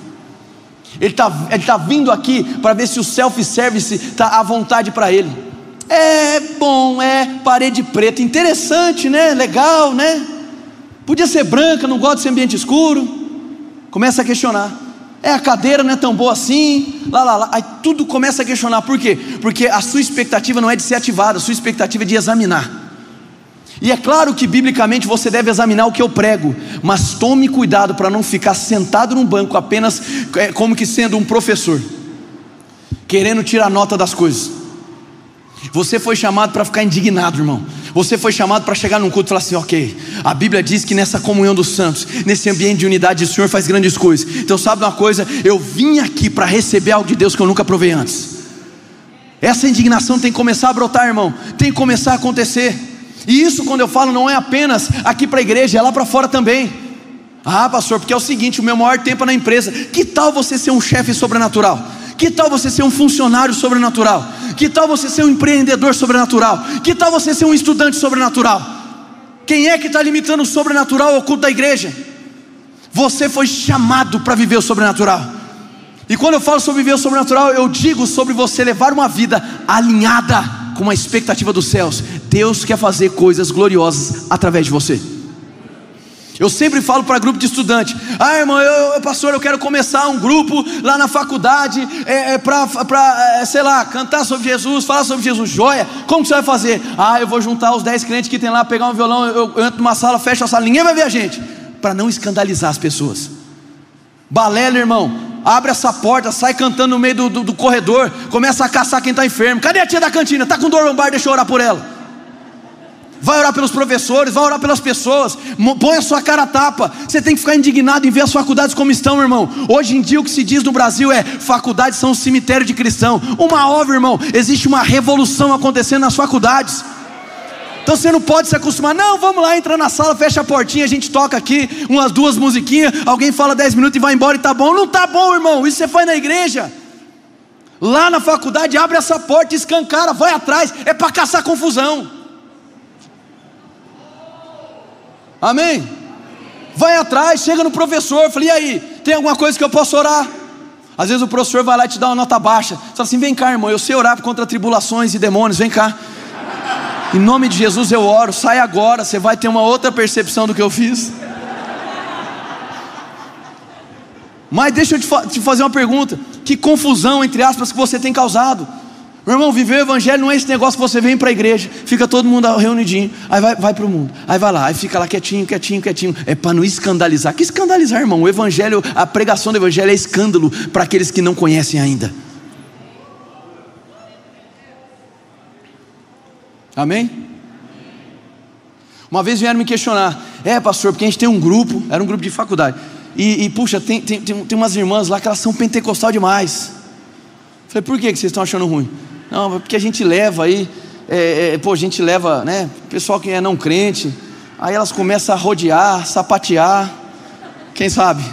Ele está tá vindo aqui para ver se o self-service está à vontade para ele. É bom, é parede preta, interessante, né? Legal, né? Podia ser branca, não gosto desse ambiente escuro. Começa a questionar. É a cadeira não é tão boa assim, lá, lá, lá. Aí tudo começa a questionar. Por quê? Porque a sua expectativa não é de ser ativada, a sua expectativa é de examinar. E é claro que biblicamente você deve examinar o que eu prego, mas tome cuidado para não ficar sentado num banco apenas é, como que sendo um professor, querendo tirar nota das coisas. Você foi chamado para ficar indignado, irmão. Você foi chamado para chegar num culto e falar assim: ok, a Bíblia diz que nessa comunhão dos santos, nesse ambiente de unidade, o Senhor faz grandes coisas. Então, sabe uma coisa? Eu vim aqui para receber algo de Deus que eu nunca provei antes. Essa indignação tem que começar a brotar, irmão, tem que começar a acontecer. E isso, quando eu falo, não é apenas aqui para a igreja, é lá para fora também. Ah, pastor, porque é o seguinte: o meu maior tempo é na empresa. Que tal você ser um chefe sobrenatural? Que tal você ser um funcionário sobrenatural? Que tal você ser um empreendedor sobrenatural? Que tal você ser um estudante sobrenatural? Quem é que está limitando o sobrenatural ao culto da igreja? Você foi chamado para viver o sobrenatural. E quando eu falo sobre viver o sobrenatural, eu digo sobre você levar uma vida alinhada com a expectativa dos céus. Deus quer fazer coisas gloriosas através de você. Eu sempre falo para grupo de estudante: ah, irmão, eu, pastor, eu quero começar um grupo lá na faculdade é, é para, é, sei lá, cantar sobre Jesus, falar sobre Jesus. Joia, como que você vai fazer? Ah, eu vou juntar os 10 crentes que tem lá, pegar um violão, eu, eu entro numa sala, fecho a sala, ninguém vai ver a gente, para não escandalizar as pessoas. Balela, irmão, abre essa porta, sai cantando no meio do, do, do corredor, começa a caçar quem está enfermo. Cadê a tia da cantina? Está com dor lombar, deixa eu orar por ela vai orar pelos professores, vai orar pelas pessoas, põe a sua cara a tapa. Você tem que ficar indignado em ver as faculdades como estão, irmão. Hoje em dia o que se diz no Brasil é: faculdades são um cemitério de cristão. Uma obra, irmão, existe uma revolução acontecendo nas faculdades. Então você não pode se acostumar, não, vamos lá, entra na sala, fecha a portinha, a gente toca aqui umas duas musiquinhas, alguém fala dez minutos e vai embora e tá bom. Não tá bom, irmão, isso você faz na igreja. Lá na faculdade, abre essa porta, escancara, vai atrás, é para caçar confusão. Amém? Vai atrás, chega no professor, fala, e aí, tem alguma coisa que eu posso orar? Às vezes o professor vai lá e te dá uma nota baixa. Você fala assim: vem cá, irmão, eu sei orar contra tribulações e demônios, vem cá. Em nome de Jesus eu oro, sai agora, você vai ter uma outra percepção do que eu fiz. Mas deixa eu te, fa te fazer uma pergunta: que confusão, entre aspas, que você tem causado? Meu irmão, viver o evangelho não é esse negócio que você vem para a igreja, fica todo mundo reunidinho, aí vai, vai para o mundo, aí vai lá, aí fica lá quietinho, quietinho, quietinho. É para não escandalizar. Que escandalizar, irmão? O evangelho, a pregação do evangelho é escândalo para aqueles que não conhecem ainda. Amém? Uma vez vieram me questionar, é pastor, porque a gente tem um grupo, era um grupo de faculdade, e, e puxa, tem, tem, tem, tem umas irmãs lá que elas são pentecostal demais. Falei, por que vocês estão achando ruim? Não, porque a gente leva aí, é, é, pô, a gente leva, né? Pessoal que é não crente, aí elas começam a rodear, sapatear, quem sabe?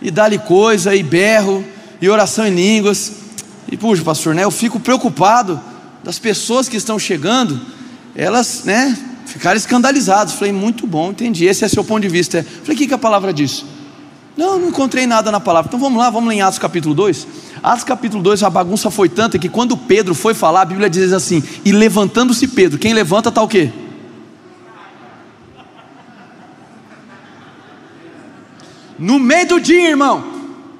E dá-lhe coisa, e berro, e oração em línguas. E puxa, pastor, né? Eu fico preocupado das pessoas que estão chegando, elas, né? Ficarem escandalizadas. Falei, muito bom, entendi. Esse é seu ponto de vista. Falei, o que, que a palavra diz? Não, não encontrei nada na palavra. Então vamos lá, vamos lá em Atos capítulo 2. Atos capítulo 2, a bagunça foi tanta que quando Pedro foi falar, a Bíblia diz assim: e levantando-se Pedro, quem levanta está o quê? No meio do dia, irmão,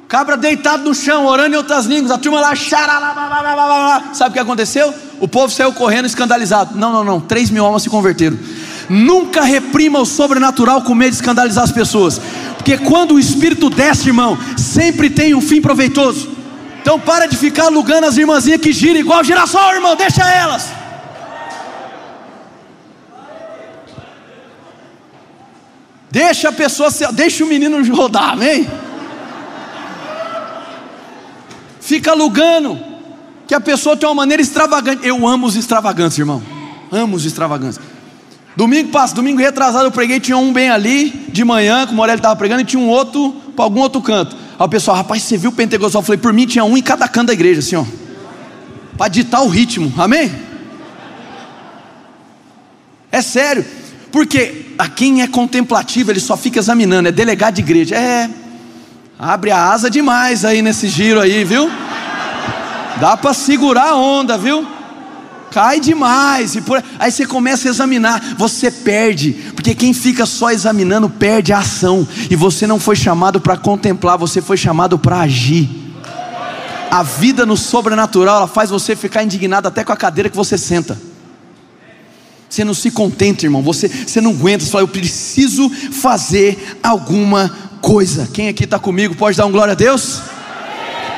cabra deitado no chão, orando em outras línguas, a turma lá, xará, sabe o que aconteceu? O povo saiu correndo escandalizado. Não, não, não, 3 mil almas se converteram. Nunca reprima o sobrenatural com medo de escandalizar as pessoas, porque quando o Espírito desce, irmão, sempre tem um fim proveitoso. Então para de ficar alugando as irmãzinhas que giram igual girassol, irmão, deixa elas. Deixa a pessoa, deixa o menino rodar, amém? Fica alugando, que a pessoa tem uma maneira extravagante. Eu amo os extravagantes, irmão. Amo os extravagantes. Domingo passa, domingo retrasado eu preguei, tinha um bem ali, de manhã, que o Morelli estava pregando, e tinha um outro para algum outro canto. Aí o pessoal, rapaz, você viu o Pentecostal? Eu falei, por mim tinha um em cada canto da igreja, assim, ó. Para ditar o ritmo, amém? É sério. Porque a quem é contemplativo, ele só fica examinando, é delegado de igreja. É, abre a asa demais aí nesse giro aí, viu? Dá para segurar a onda, viu? Cai demais, e por... aí você começa a examinar, você perde, porque quem fica só examinando perde a ação, e você não foi chamado para contemplar, você foi chamado para agir. A vida no sobrenatural, ela faz você ficar indignado até com a cadeira que você senta. Você não se contenta, irmão. Você, você não aguenta. Você fala, eu preciso fazer alguma coisa. Quem aqui está comigo pode dar um glória a Deus?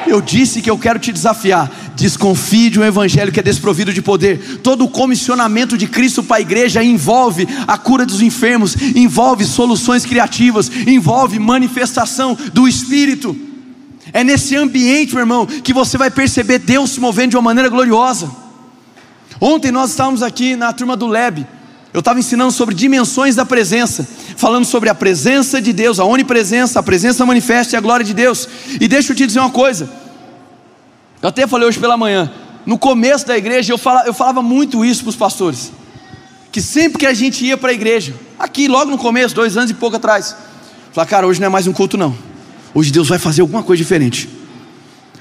Eu disse que eu quero te desafiar. Desconfie de um evangelho que é desprovido de poder. Todo o comissionamento de Cristo para a igreja envolve a cura dos enfermos, envolve soluções criativas, envolve manifestação do Espírito. É nesse ambiente, meu irmão, que você vai perceber Deus se movendo de uma maneira gloriosa. Ontem nós estávamos aqui na turma do Leb. Eu estava ensinando sobre dimensões da presença, falando sobre a presença de Deus, a onipresença, a presença manifesta e a glória de Deus. E deixa eu te dizer uma coisa. Eu até falei hoje pela manhã. No começo da igreja eu falava, eu falava muito isso para os pastores. Que sempre que a gente ia para a igreja, aqui logo no começo, dois anos e pouco atrás, falava, cara, hoje não é mais um culto não. Hoje Deus vai fazer alguma coisa diferente.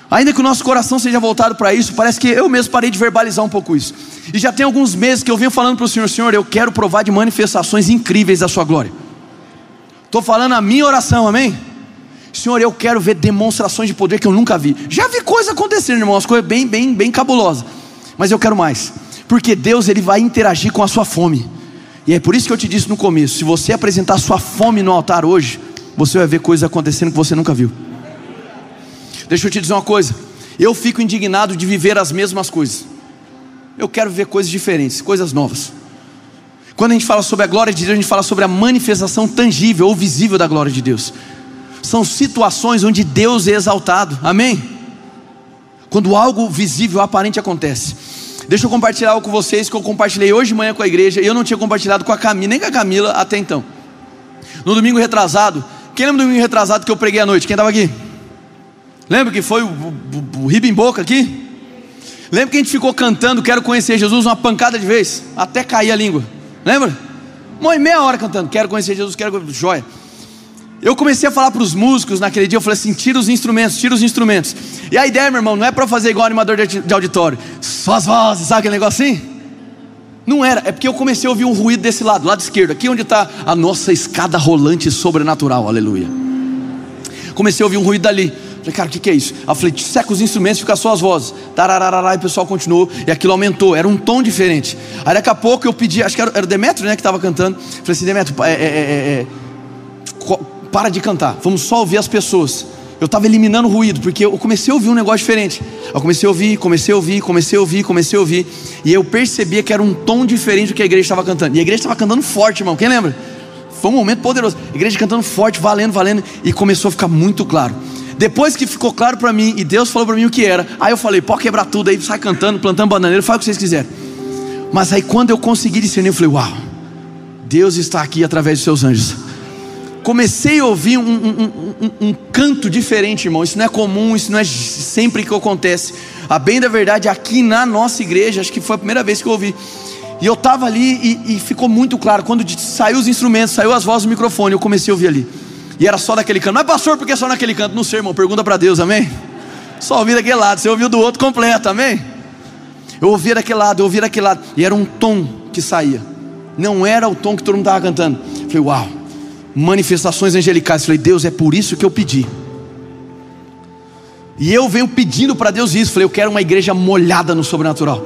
Ainda que o nosso coração seja voltado para isso, parece que eu mesmo parei de verbalizar um pouco isso. E já tem alguns meses que eu venho falando para o Senhor: Senhor, eu quero provar de manifestações incríveis da Sua glória. Estou falando a minha oração, amém? Senhor, eu quero ver demonstrações de poder que eu nunca vi. Já vi coisa acontecendo, irmão, umas coisas bem, bem, bem cabulosas. Mas eu quero mais, porque Deus ele vai interagir com a sua fome. E é por isso que eu te disse no começo: se você apresentar sua fome no altar hoje, você vai ver coisas acontecendo que você nunca viu. Deixa eu te dizer uma coisa. Eu fico indignado de viver as mesmas coisas. Eu quero ver coisas diferentes, coisas novas. Quando a gente fala sobre a glória de Deus, a gente fala sobre a manifestação tangível ou visível da glória de Deus. São situações onde Deus é exaltado. Amém? Quando algo visível, aparente acontece. Deixa eu compartilhar algo com vocês que eu compartilhei hoje de manhã com a igreja e eu não tinha compartilhado com a Camila, nem com a Camila até então. No domingo retrasado, quem lembra do domingo retrasado que eu preguei à noite? Quem estava aqui? Lembra que foi o, o, o Ribimboca aqui? Lembra que a gente ficou cantando Quero conhecer Jesus uma pancada de vez, até cair a língua. Lembra? Mãe, meia hora cantando Quero conhecer Jesus, quero joia. Eu comecei a falar para os músicos naquele dia, eu falei assim: tira os instrumentos, tira os instrumentos. E a ideia, meu irmão, não é para fazer igual animador de auditório, só as vozes, sabe aquele negócio assim? Não era, é porque eu comecei a ouvir um ruído desse lado, lado esquerdo, aqui onde está a nossa escada rolante sobrenatural, aleluia. Comecei a ouvir um ruído dali. Falei, cara, o que, que é isso? Eu falei, seca os instrumentos, fica só as vozes. Tarararará, e o pessoal continuou, e aquilo aumentou, era um tom diferente. Aí daqui a pouco eu pedi, acho que era, era o Demetrio né, que estava cantando. Falei assim, Demetrio, é, é, é, é, para de cantar, vamos só ouvir as pessoas. Eu estava eliminando o ruído, porque eu comecei a ouvir um negócio diferente. Eu comecei a ouvir, comecei a ouvir, comecei a ouvir, comecei a ouvir. E eu percebia que era um tom diferente do que a igreja estava cantando. E a igreja estava cantando forte, irmão. Quem lembra? Foi um momento poderoso. A igreja cantando forte, valendo, valendo. E começou a ficar muito claro. Depois que ficou claro para mim e Deus falou para mim o que era, aí eu falei: pode quebrar tudo aí, sai cantando, plantando bananeira, faz o que vocês quiserem. Mas aí quando eu consegui discernir, eu falei: uau, Deus está aqui através dos seus anjos. Comecei a ouvir um, um, um, um canto diferente, irmão. Isso não é comum, isso não é sempre que acontece. A bem da verdade, aqui na nossa igreja, acho que foi a primeira vez que eu ouvi. E eu estava ali e, e, ficou muito claro. Quando saiu os instrumentos, saiu as vozes do microfone, eu comecei a ouvir ali. E era só naquele canto. Mas pastor, por que só naquele canto? Não sei, irmão. Pergunta para Deus, amém? Só ouvi daquele lado, você ouviu do outro completo, amém? Eu ouvia daquele lado, eu ouvia daquele lado, e era um tom que saía, não era o tom que todo mundo estava cantando. Falei, uau, manifestações angelicais. Falei, Deus, é por isso que eu pedi. E eu venho pedindo para Deus isso. Falei, eu quero uma igreja molhada no sobrenatural.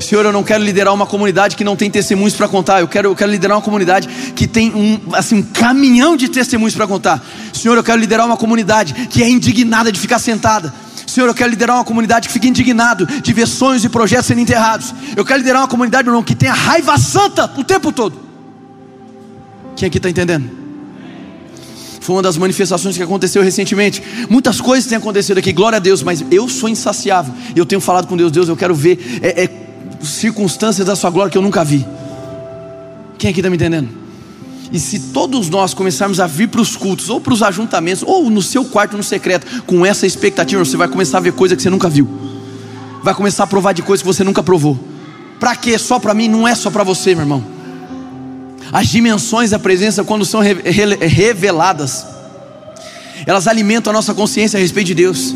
Senhor, eu não quero liderar uma comunidade que não tem testemunhos para contar. Eu quero, eu quero liderar uma comunidade que tem um, assim, um caminhão de testemunhos para contar. Senhor, eu quero liderar uma comunidade que é indignada de ficar sentada. Senhor, eu quero liderar uma comunidade que fique indignado de ver sonhos e projetos sendo enterrados. Eu quero liderar uma comunidade, meu irmão, que tenha raiva santa o tempo todo. Quem aqui está entendendo? Foi uma das manifestações que aconteceu recentemente. Muitas coisas têm acontecido aqui, glória a Deus, mas eu sou insaciável. Eu tenho falado com Deus, Deus, eu quero ver é, é, circunstâncias da sua glória que eu nunca vi. Quem aqui está me entendendo? E se todos nós começarmos a vir para os cultos, ou para os ajuntamentos, ou no seu quarto no secreto, com essa expectativa, você vai começar a ver coisas que você nunca viu. Vai começar a provar de coisas que você nunca provou. Para quê? Só para mim? Não é só para você, meu irmão. As dimensões da presença, quando são reveladas, elas alimentam a nossa consciência a respeito de Deus.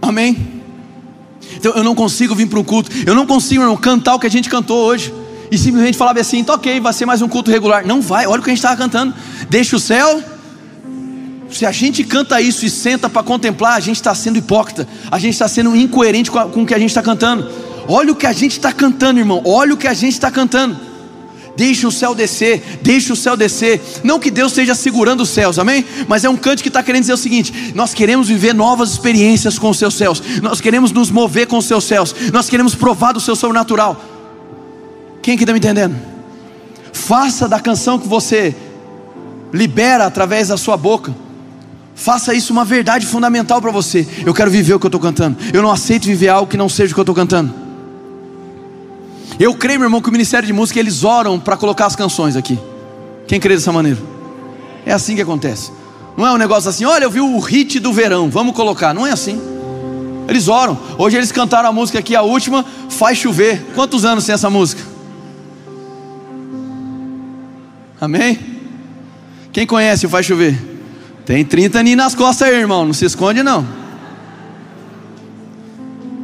Amém? Então eu não consigo vir para um culto, eu não consigo irmão, cantar o que a gente cantou hoje. E simplesmente falar assim, tá ok, vai ser mais um culto regular. Não vai, olha o que a gente estava cantando. Deixa o céu. Se a gente canta isso e senta para contemplar, a gente está sendo hipócrita, a gente está sendo incoerente com, a, com o que a gente está cantando. Olha o que a gente está cantando, irmão. Olha o que a gente está cantando. Deixa o céu descer, deixa o céu descer. Não que Deus esteja segurando os céus, amém? Mas é um canto que está querendo dizer o seguinte: nós queremos viver novas experiências com os seus céus, nós queremos nos mover com os seus céus, nós queremos provar do seu sobrenatural. Quem aqui está me entendendo? Faça da canção que você libera através da sua boca. Faça isso uma verdade fundamental para você. Eu quero viver o que eu estou cantando. Eu não aceito viver algo que não seja o que eu estou cantando. Eu creio, meu irmão, que o Ministério de Música eles oram para colocar as canções aqui. Quem crê dessa maneira? É assim que acontece. Não é um negócio assim, olha, eu vi o hit do verão, vamos colocar. Não é assim. Eles oram. Hoje eles cantaram a música aqui, a última, Faz Chover. Quantos anos tem essa música? Amém? Quem conhece o Faz Chover? Tem 30 aninhos nas costas aí, irmão. Não se esconde, não.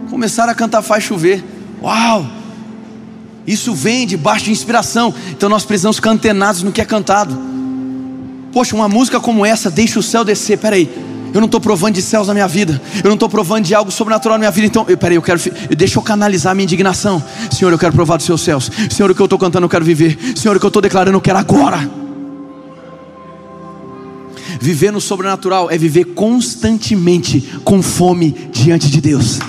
Começaram a cantar Faz Chover. Uau! Isso vem debaixo de inspiração. Então nós precisamos ficar antenados no que é cantado. Poxa, uma música como essa, deixa o céu descer. Peraí, eu não estou provando de céus na minha vida. Eu não estou provando de algo sobrenatural na minha vida. Então, peraí, eu quero. Deixa eu canalizar a minha indignação. Senhor, eu quero provar dos seus céus. Senhor, o que eu estou cantando, eu quero viver. Senhor, o que eu estou declarando, eu quero agora. Viver no sobrenatural é viver constantemente com fome diante de Deus.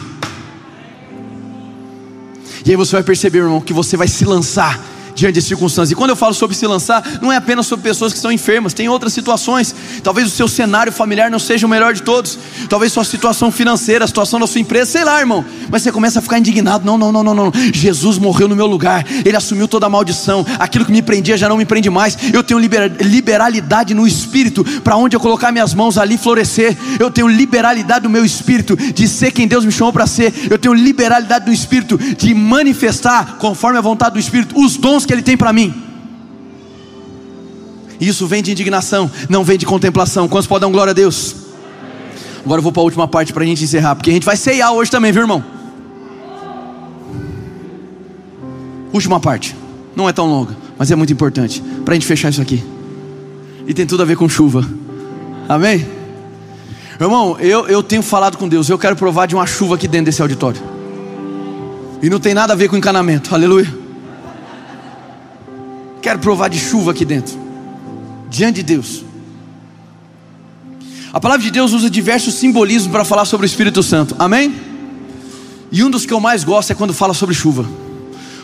E aí você vai perceber, irmão, que você vai se lançar diante de circunstâncias. E quando eu falo sobre se lançar, não é apenas sobre pessoas que estão enfermas, tem outras situações. Talvez o seu cenário familiar não seja o melhor de todos, talvez sua situação financeira, a situação da sua empresa, sei lá, irmão. Mas você começa a ficar indignado: não, não, não, não, não. Jesus morreu no meu lugar, ele assumiu toda a maldição, aquilo que me prendia já não me prende mais. Eu tenho liberalidade no espírito, para onde eu colocar minhas mãos ali florescer. Eu tenho liberalidade no meu espírito de ser quem Deus me chamou para ser. Eu tenho liberalidade no espírito de manifestar, conforme a vontade do espírito, os dons dons que Ele tem para mim. Isso vem de indignação, não vem de contemplação. Quantos podem dar glória a Deus? Agora eu vou para a última parte para a gente encerrar, porque a gente vai ceiar hoje também, viu irmão? Última parte, não é tão longa, mas é muito importante para a gente fechar isso aqui. E tem tudo a ver com chuva, amém? Irmão, eu, eu tenho falado com Deus, eu quero provar de uma chuva aqui dentro desse auditório. E não tem nada a ver com encanamento, aleluia. Quero provar de chuva aqui dentro, diante de Deus. A palavra de Deus usa diversos simbolismos para falar sobre o Espírito Santo, amém? E um dos que eu mais gosto é quando fala sobre chuva.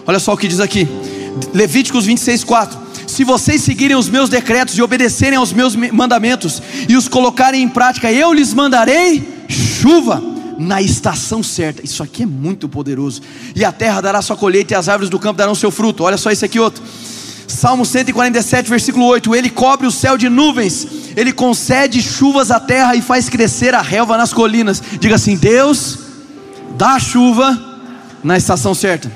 Olha só o que diz aqui, Levíticos 26, 4. Se vocês seguirem os meus decretos e obedecerem aos meus mandamentos e os colocarem em prática, eu lhes mandarei chuva na estação certa. Isso aqui é muito poderoso. E a terra dará sua colheita e as árvores do campo darão seu fruto. Olha só esse aqui outro. Salmo 147, versículo 8: Ele cobre o céu de nuvens, Ele concede chuvas à terra e faz crescer a relva nas colinas. Diga assim: Deus dá chuva na estação certa.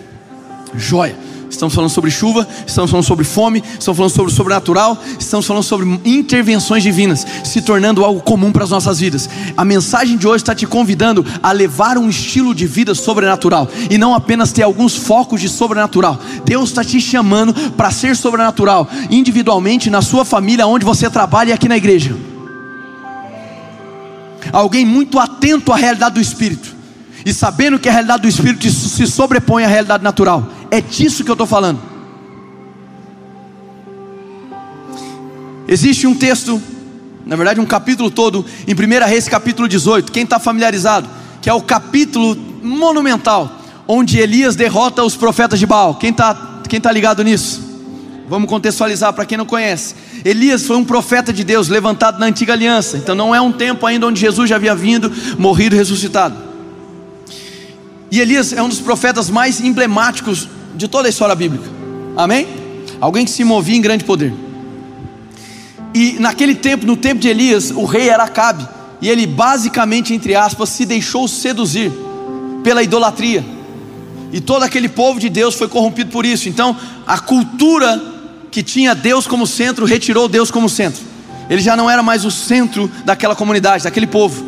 Joia. Estamos falando sobre chuva, estamos falando sobre fome, estamos falando sobre o sobrenatural, estamos falando sobre intervenções divinas, se tornando algo comum para as nossas vidas. A mensagem de hoje está te convidando a levar um estilo de vida sobrenatural e não apenas ter alguns focos de sobrenatural. Deus está te chamando para ser sobrenatural, individualmente, na sua família, onde você trabalha e aqui na igreja. Alguém muito atento à realidade do Espírito e sabendo que a realidade do Espírito se sobrepõe à realidade natural. É disso que eu estou falando. Existe um texto, na verdade, um capítulo todo, em 1 Reis, capítulo 18. Quem está familiarizado? Que é o capítulo monumental, onde Elias derrota os profetas de Baal. Quem está quem tá ligado nisso? Vamos contextualizar para quem não conhece. Elias foi um profeta de Deus levantado na antiga aliança. Então não é um tempo ainda onde Jesus já havia vindo, morrido ressuscitado. E Elias é um dos profetas mais emblemáticos de toda a história bíblica. Amém? Alguém que se movia em grande poder. E naquele tempo, no tempo de Elias, o rei era Acabe. E ele basicamente, entre aspas, se deixou seduzir pela idolatria. E todo aquele povo de Deus foi corrompido por isso. Então, a cultura que tinha Deus como centro retirou Deus como centro. Ele já não era mais o centro daquela comunidade, daquele povo.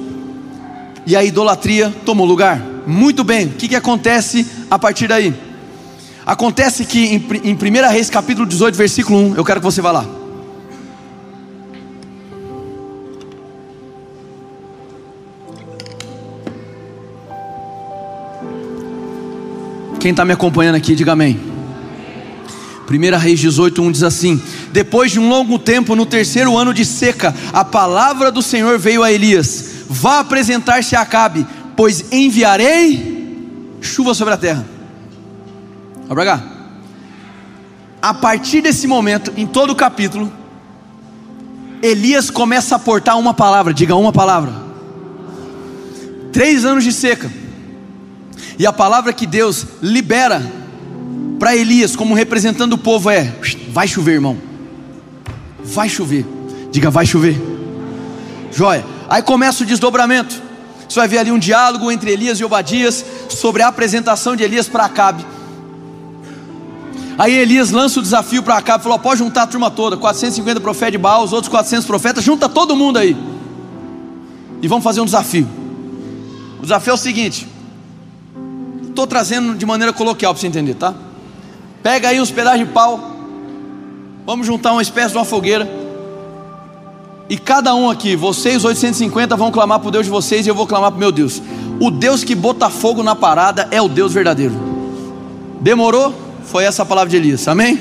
E a idolatria tomou lugar. Muito bem, o que, que acontece a partir daí? Acontece que em, em 1 Reis capítulo 18, versículo 1, eu quero que você vá lá. Quem está me acompanhando aqui, diga amém. 1 Reis 18, 1 diz assim: Depois de um longo tempo, no terceiro ano de seca, a palavra do Senhor veio a Elias: Vá apresentar-se a Acabe, pois enviarei chuva sobre a terra. Cá. A partir desse momento, em todo o capítulo, Elias começa a portar uma palavra, diga uma palavra. Três anos de seca. E a palavra que Deus libera para Elias, como representando o povo, é: vai chover, irmão. Vai chover. Diga, vai chover. Joia. Aí começa o desdobramento. Você vai ver ali um diálogo entre Elias e Obadias sobre a apresentação de Elias para Acabe. Aí Elias lança o desafio para Acabe, falou: pode juntar a turma toda, 450 profetas de Baal, os outros 400 profetas, junta todo mundo aí. E vamos fazer um desafio. O desafio é o seguinte: estou trazendo de maneira coloquial para você entender, tá? Pega aí uns pedaços de pau, vamos juntar uma espécie de uma fogueira. E cada um aqui, vocês 850 vão clamar para o Deus de vocês e eu vou clamar para o meu Deus. O Deus que bota fogo na parada é o Deus verdadeiro. Demorou? Foi essa a palavra de Elias, amém?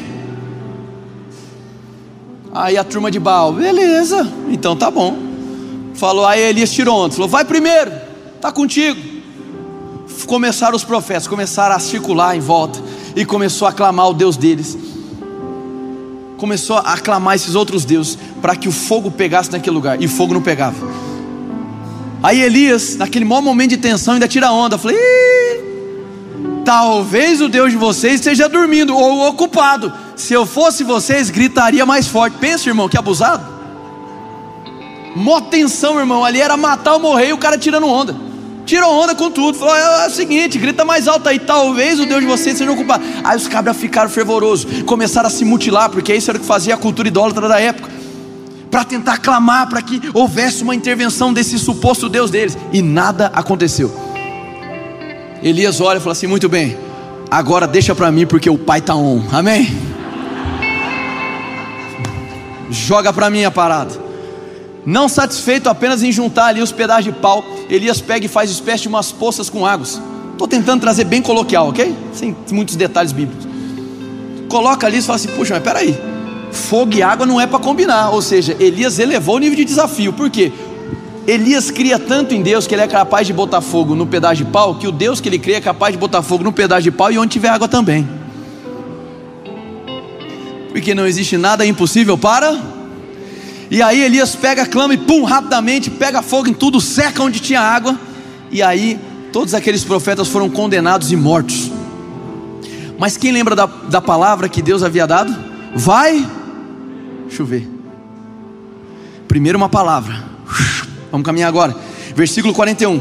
Aí a turma de Baal, beleza, então tá bom. Falou, aí Elias tirou ontem, falou, vai primeiro, tá contigo. Começaram os profetas, começaram a circular em volta e começou a clamar o Deus deles. Começou a aclamar esses outros deuses para que o fogo pegasse naquele lugar e o fogo não pegava. Aí Elias, naquele maior momento de tensão, ainda tira onda. falei, Talvez o Deus de vocês esteja dormindo ou ocupado. Se eu fosse vocês, gritaria mais forte. Pensa, irmão, que abusado. Mó tensão, irmão. Ali era matar ou morrer e o cara tirando onda. Tirou onda com tudo. Falou: é, é, o seguinte, grita mais alto aí. Talvez o Deus de vocês seja ocupado. Aí os cabras ficaram fervorosos. Começaram a se mutilar, porque isso era o que fazia a cultura idólatra da época. Para tentar clamar para que houvesse uma intervenção desse suposto Deus deles. E nada aconteceu. Elias olha e fala assim: Muito bem, agora deixa para mim porque o pai está on. Amém? Joga para mim a parada. Não satisfeito apenas em juntar ali os pedaços de pau, Elias pega e faz espécie de umas poças com águas. Estou tentando trazer bem coloquial, ok? Sem muitos detalhes bíblicos. Coloca ali e fala assim: Puxa, mas peraí, fogo e água não é para combinar. Ou seja, Elias elevou o nível de desafio. Por quê? Elias cria tanto em Deus que ele é capaz de botar fogo no pedaço de pau, que o Deus que ele cria é capaz de botar fogo no pedaço de pau e onde tiver água também. Porque não existe nada impossível para. E aí Elias pega, clama e pum, rapidamente, pega fogo em tudo, seca onde tinha água. E aí todos aqueles profetas foram condenados e mortos. Mas quem lembra da, da palavra que Deus havia dado? Vai chover. Primeiro uma palavra Vamos caminhar agora. Versículo 41.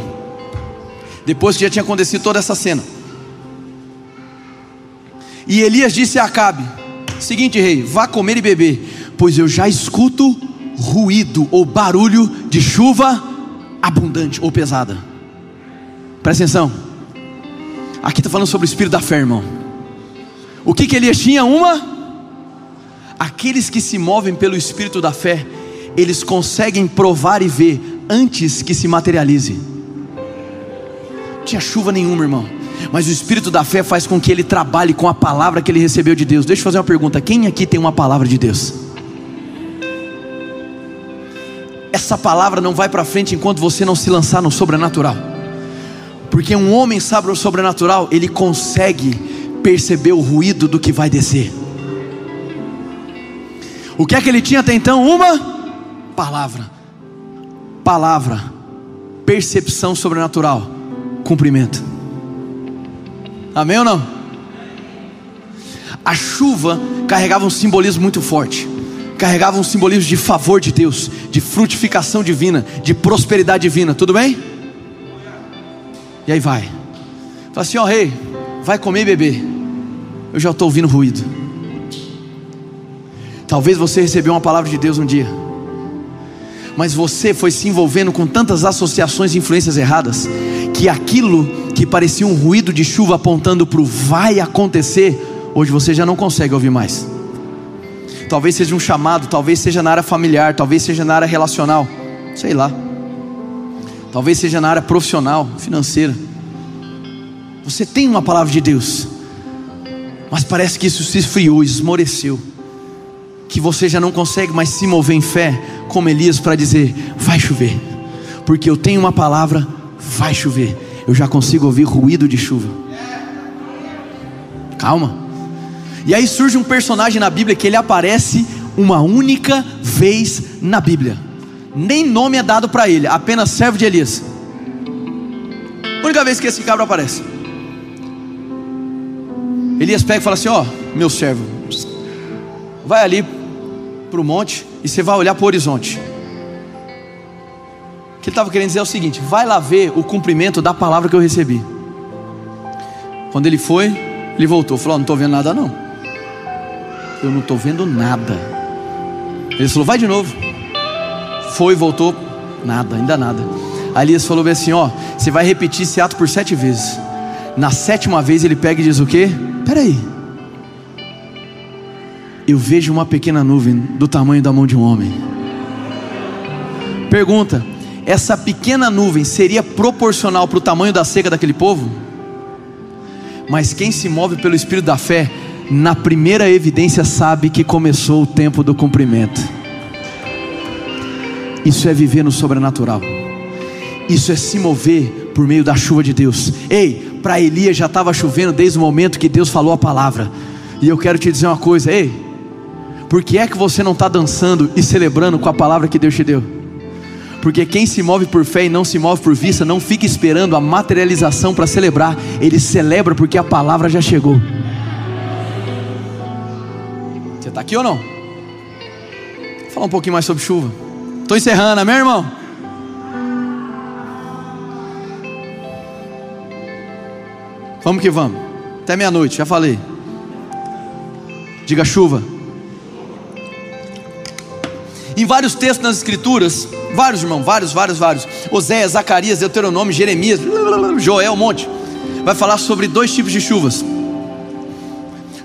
Depois que já tinha acontecido toda essa cena. E Elias disse a Acabe: Seguinte, rei, vá comer e beber, pois eu já escuto ruído ou barulho de chuva abundante ou pesada. Presta atenção. Aqui está falando sobre o espírito da fé, irmão. O que que Elias tinha? Uma. Aqueles que se movem pelo espírito da fé, eles conseguem provar e ver antes que se materialize. Não tinha chuva nenhuma, irmão. Mas o espírito da fé faz com que ele trabalhe com a palavra que ele recebeu de Deus. Deixa eu fazer uma pergunta: quem aqui tem uma palavra de Deus? Essa palavra não vai para frente enquanto você não se lançar no sobrenatural. Porque um homem sabe o sobrenatural, ele consegue perceber o ruído do que vai descer. O que é que ele tinha até então? Uma palavra. Palavra, percepção sobrenatural, cumprimento. Amém ou não? A chuva carregava um simbolismo muito forte. Carregava um simbolismo de favor de Deus, de frutificação divina, de prosperidade divina. Tudo bem? E aí vai. Fala assim, ó rei, vai comer e beber. Eu já estou ouvindo ruído. Talvez você recebeu uma palavra de Deus um dia, mas você foi se envolvendo com tantas associações e influências erradas, que aquilo que parecia um ruído de chuva apontando para o vai acontecer, hoje você já não consegue ouvir mais. Talvez seja um chamado, talvez seja na área familiar, talvez seja na área relacional, sei lá. Talvez seja na área profissional, financeira. Você tem uma palavra de Deus, mas parece que isso se esfriou, esmoreceu que você já não consegue mais se mover em fé, como Elias, para dizer: vai chover, porque eu tenho uma palavra, vai chover. Eu já consigo ouvir ruído de chuva. Calma. E aí surge um personagem na Bíblia que ele aparece uma única vez na Bíblia. Nem nome é dado para ele, apenas servo de Elias. Única vez que esse cabra aparece. Elias pega e fala assim: Ó, oh, meu servo, vai ali para o monte e você vai olhar para o horizonte. O que ele estava querendo dizer é o seguinte: vai lá ver o cumprimento da palavra que eu recebi. Quando ele foi, ele voltou, falou: Não estou vendo nada, não. Eu não estou vendo nada. Ele falou: Vai de novo. Foi, voltou, nada, ainda nada. Aí Elias falou bem assim: Ó, você vai repetir esse ato por sete vezes. Na sétima vez ele pega e diz o quê? Peraí, eu vejo uma pequena nuvem do tamanho da mão de um homem. Pergunta: essa pequena nuvem seria proporcional para o tamanho da seca daquele povo? Mas quem se move pelo espírito da fé, na primeira evidência sabe que começou o tempo do cumprimento. Isso é viver no sobrenatural. Isso é se mover por meio da chuva de Deus. Ei, para Elias já estava chovendo desde o momento que Deus falou a palavra. E eu quero te dizer uma coisa, ei, por que é que você não está dançando e celebrando com a palavra que Deus te deu? Porque quem se move por fé e não se move por vista, não fica esperando a materialização para celebrar, ele celebra porque a palavra já chegou. Você está aqui ou não? Vou falar um pouquinho mais sobre chuva. Estou encerrando, amém, irmão? Vamos que vamos. Até meia-noite, já falei. Diga chuva. Em vários textos nas escrituras, vários irmãos, vários, vários, vários. Oséias, Zacarias, Deuteronômio, Jeremias, Joel, um monte. Vai falar sobre dois tipos de chuvas.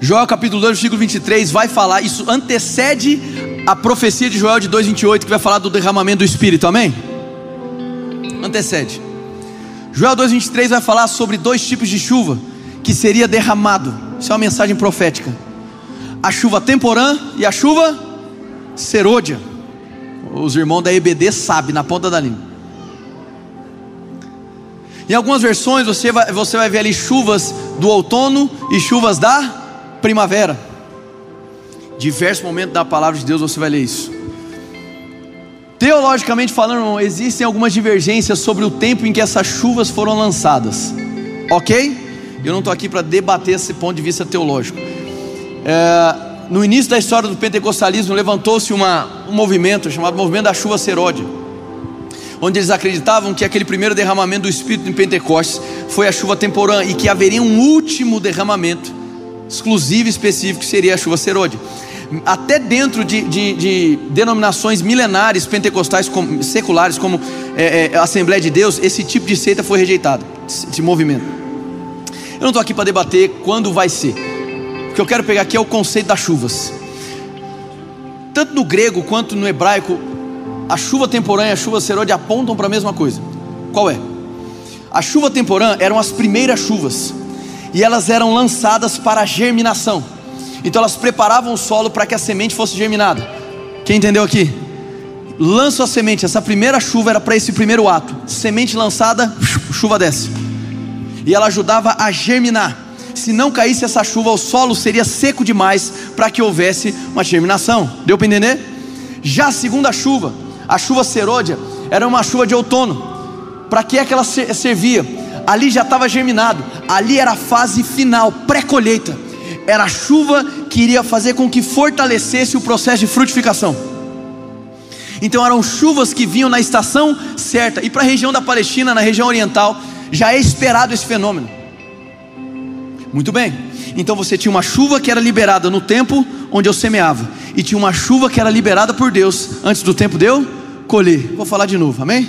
Joel capítulo 2, versículo 23 vai falar, isso antecede a profecia de Joel de 2:28 que vai falar do derramamento do espírito, amém? Antecede. Joel 2:23 vai falar sobre dois tipos de chuva que seria derramado. Isso é uma mensagem profética. A chuva temporã e a chuva serôdia. Os irmãos da EBD sabem, na ponta da língua. Em algumas versões você vai, você vai ver ali chuvas do outono e chuvas da primavera. Diversos momentos da palavra de Deus você vai ler isso. Teologicamente falando, existem algumas divergências sobre o tempo em que essas chuvas foram lançadas. Ok? Eu não estou aqui para debater esse ponto de vista teológico. É, no início da história do pentecostalismo, levantou-se um movimento chamado Movimento da Chuva Seródia, onde eles acreditavam que aquele primeiro derramamento do Espírito em Pentecostes foi a chuva temporã e que haveria um último derramamento exclusivo e específico que seria a chuva serôdia. Até dentro de, de, de denominações milenares pentecostais seculares, como é, é, Assembleia de Deus, esse tipo de seita foi rejeitado, esse movimento. Eu não estou aqui para debater quando vai ser. Que eu quero pegar aqui é o conceito das chuvas. Tanto no grego quanto no hebraico, a chuva temporânea e a chuva serôdia apontam para a mesma coisa. Qual é? A chuva temporã eram as primeiras chuvas e elas eram lançadas para a germinação. Então elas preparavam o solo para que a semente fosse germinada. Quem entendeu aqui? Lança a semente, essa primeira chuva era para esse primeiro ato. Semente lançada, chuva desce. E ela ajudava a germinar. Se não caísse essa chuva, o solo seria seco demais para que houvesse uma germinação. Deu para entender? Já a segunda chuva, a chuva serôdia, era uma chuva de outono. Para que é que ela servia? Ali já estava germinado, ali era a fase final, pré-colheita. Era a chuva que iria fazer com que fortalecesse o processo de frutificação. Então eram chuvas que vinham na estação certa. E para a região da Palestina, na região oriental, já é esperado esse fenômeno. Muito bem. Então você tinha uma chuva que era liberada no tempo onde eu semeava, e tinha uma chuva que era liberada por Deus antes do tempo de eu colher. Vou falar de novo, amém?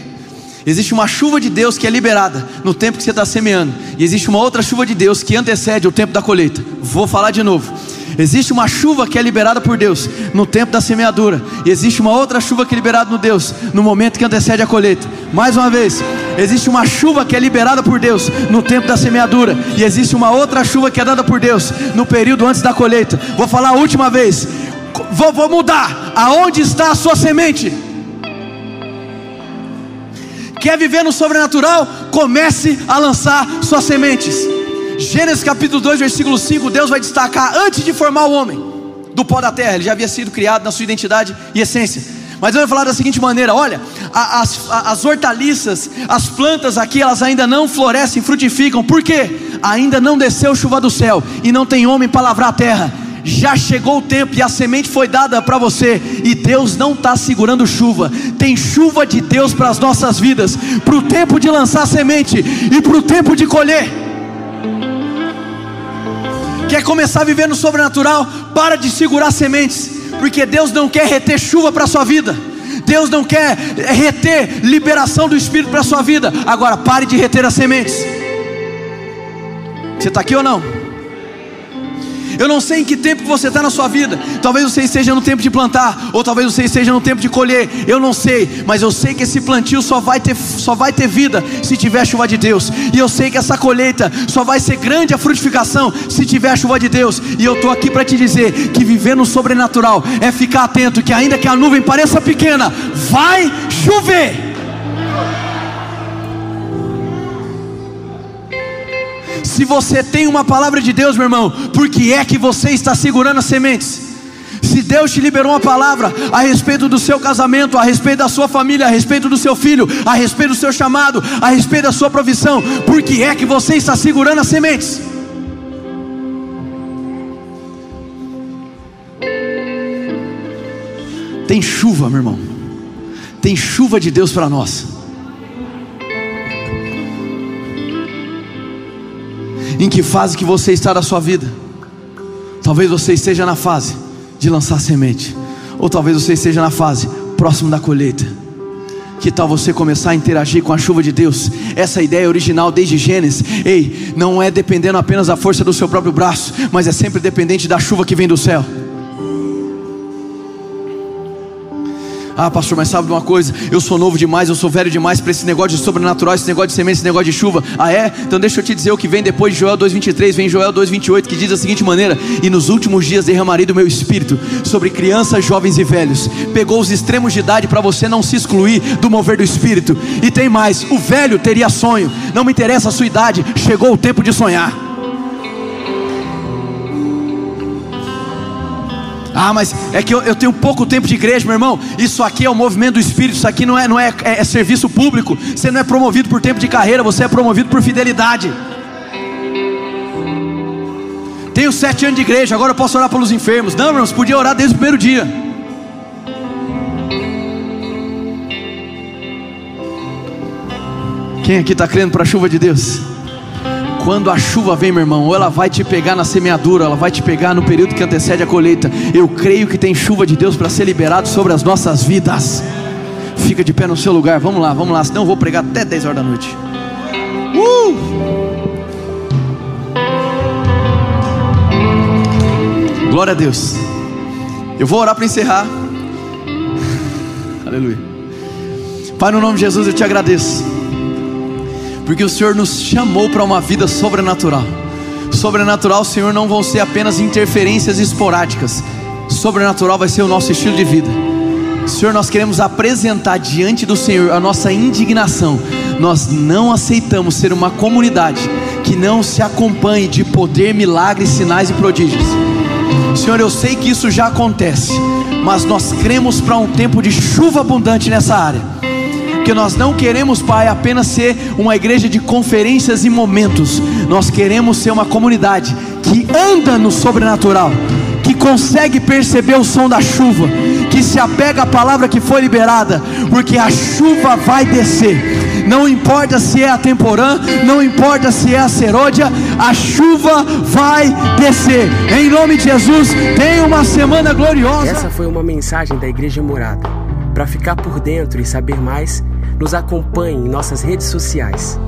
Existe uma chuva de Deus que é liberada no tempo que você está semeando, e existe uma outra chuva de Deus que antecede o tempo da colheita. Vou falar de novo. Existe uma chuva que é liberada por Deus no tempo da semeadura, e existe uma outra chuva que é liberada no Deus no momento que antecede a colheita. Mais uma vez, existe uma chuva que é liberada por Deus no tempo da semeadura, e existe uma outra chuva que é dada por Deus no período antes da colheita. Vou falar a última vez. Vou, vou mudar. Aonde está a sua semente? Quer viver no sobrenatural? Comece a lançar suas sementes. Gênesis capítulo 2, versículo 5, Deus vai destacar antes de formar o homem do pó da terra, ele já havia sido criado na sua identidade e essência. Mas eu vou falar da seguinte maneira: olha, as, as hortaliças, as plantas aqui, elas ainda não florescem, frutificam, por quê? Ainda não desceu chuva do céu e não tem homem para lavrar a terra já chegou o tempo e a semente foi dada para você, e Deus não está segurando chuva, tem chuva de Deus para as nossas vidas, para o tempo de lançar semente e para o tempo de colher. Quer começar a viver no sobrenatural? Para de segurar sementes, porque Deus não quer reter chuva para a sua vida. Deus não quer reter liberação do Espírito para a sua vida. Agora pare de reter as sementes. Você está aqui ou não? Eu não sei em que tempo você está na sua vida. Talvez você esteja no tempo de plantar, ou talvez você esteja no tempo de colher. Eu não sei, mas eu sei que esse plantio só vai ter, só vai ter vida se tiver chuva de Deus. E eu sei que essa colheita só vai ser grande a frutificação se tiver chuva de Deus. E eu estou aqui para te dizer que viver no sobrenatural é ficar atento que ainda que a nuvem pareça pequena, vai chover. Se você tem uma palavra de Deus, meu irmão, por que é que você está segurando as sementes? Se Deus te liberou uma palavra a respeito do seu casamento, a respeito da sua família, a respeito do seu filho, a respeito do seu chamado, a respeito da sua provisão, por que é que você está segurando as sementes? Tem chuva, meu irmão. Tem chuva de Deus para nós. Em que fase que você está da sua vida? Talvez você esteja na fase de lançar semente, ou talvez você esteja na fase próximo da colheita. Que tal você começar a interagir com a chuva de Deus? Essa ideia original desde Gênesis, ei, não é dependendo apenas da força do seu próprio braço, mas é sempre dependente da chuva que vem do céu. Ah, pastor, mas sabe de uma coisa? Eu sou novo demais, eu sou velho demais para esse negócio de sobrenatural, esse negócio de semente, esse negócio de chuva. Ah, é? Então deixa eu te dizer o que vem depois de Joel 2,23, vem Joel 2,28, que diz da seguinte maneira: E nos últimos dias derramarei do meu espírito sobre crianças, jovens e velhos. Pegou os extremos de idade para você não se excluir do mover do espírito. E tem mais: o velho teria sonho, não me interessa a sua idade, chegou o tempo de sonhar. Ah, mas é que eu, eu, tenho pouco tempo de igreja, meu irmão. Isso aqui é o movimento do Espírito. Isso aqui não é, não é, é, é serviço público. Você não é promovido por tempo de carreira, você é promovido por fidelidade. Tenho sete anos de igreja, agora eu posso orar pelos enfermos. Não, irmãos, podia orar desde o primeiro dia. Quem aqui está crendo para a chuva de Deus? Quando a chuva vem, meu irmão, ou ela vai te pegar na semeadura, ela vai te pegar no período que antecede a colheita. Eu creio que tem chuva de Deus para ser liberado sobre as nossas vidas. Fica de pé no seu lugar, vamos lá, vamos lá, senão eu vou pregar até 10 horas da noite. Uh! Glória a Deus. Eu vou orar para encerrar. (laughs) Aleluia. Pai, no nome de Jesus eu te agradeço. Porque o Senhor nos chamou para uma vida sobrenatural. Sobrenatural, Senhor, não vão ser apenas interferências esporádicas. Sobrenatural vai ser o nosso estilo de vida. Senhor, nós queremos apresentar diante do Senhor a nossa indignação. Nós não aceitamos ser uma comunidade que não se acompanhe de poder, milagres, sinais e prodígios. Senhor, eu sei que isso já acontece, mas nós cremos para um tempo de chuva abundante nessa área. Porque nós não queremos, Pai, apenas ser uma igreja de conferências e momentos. Nós queremos ser uma comunidade que anda no sobrenatural, que consegue perceber o som da chuva, que se apega à palavra que foi liberada, porque a chuva vai descer não importa se é a temporã, não importa se é a serôdia, a chuva vai descer. Em nome de Jesus, tenha uma semana gloriosa. Essa foi uma mensagem da Igreja Morada. Para ficar por dentro e saber mais, nos acompanhe em nossas redes sociais.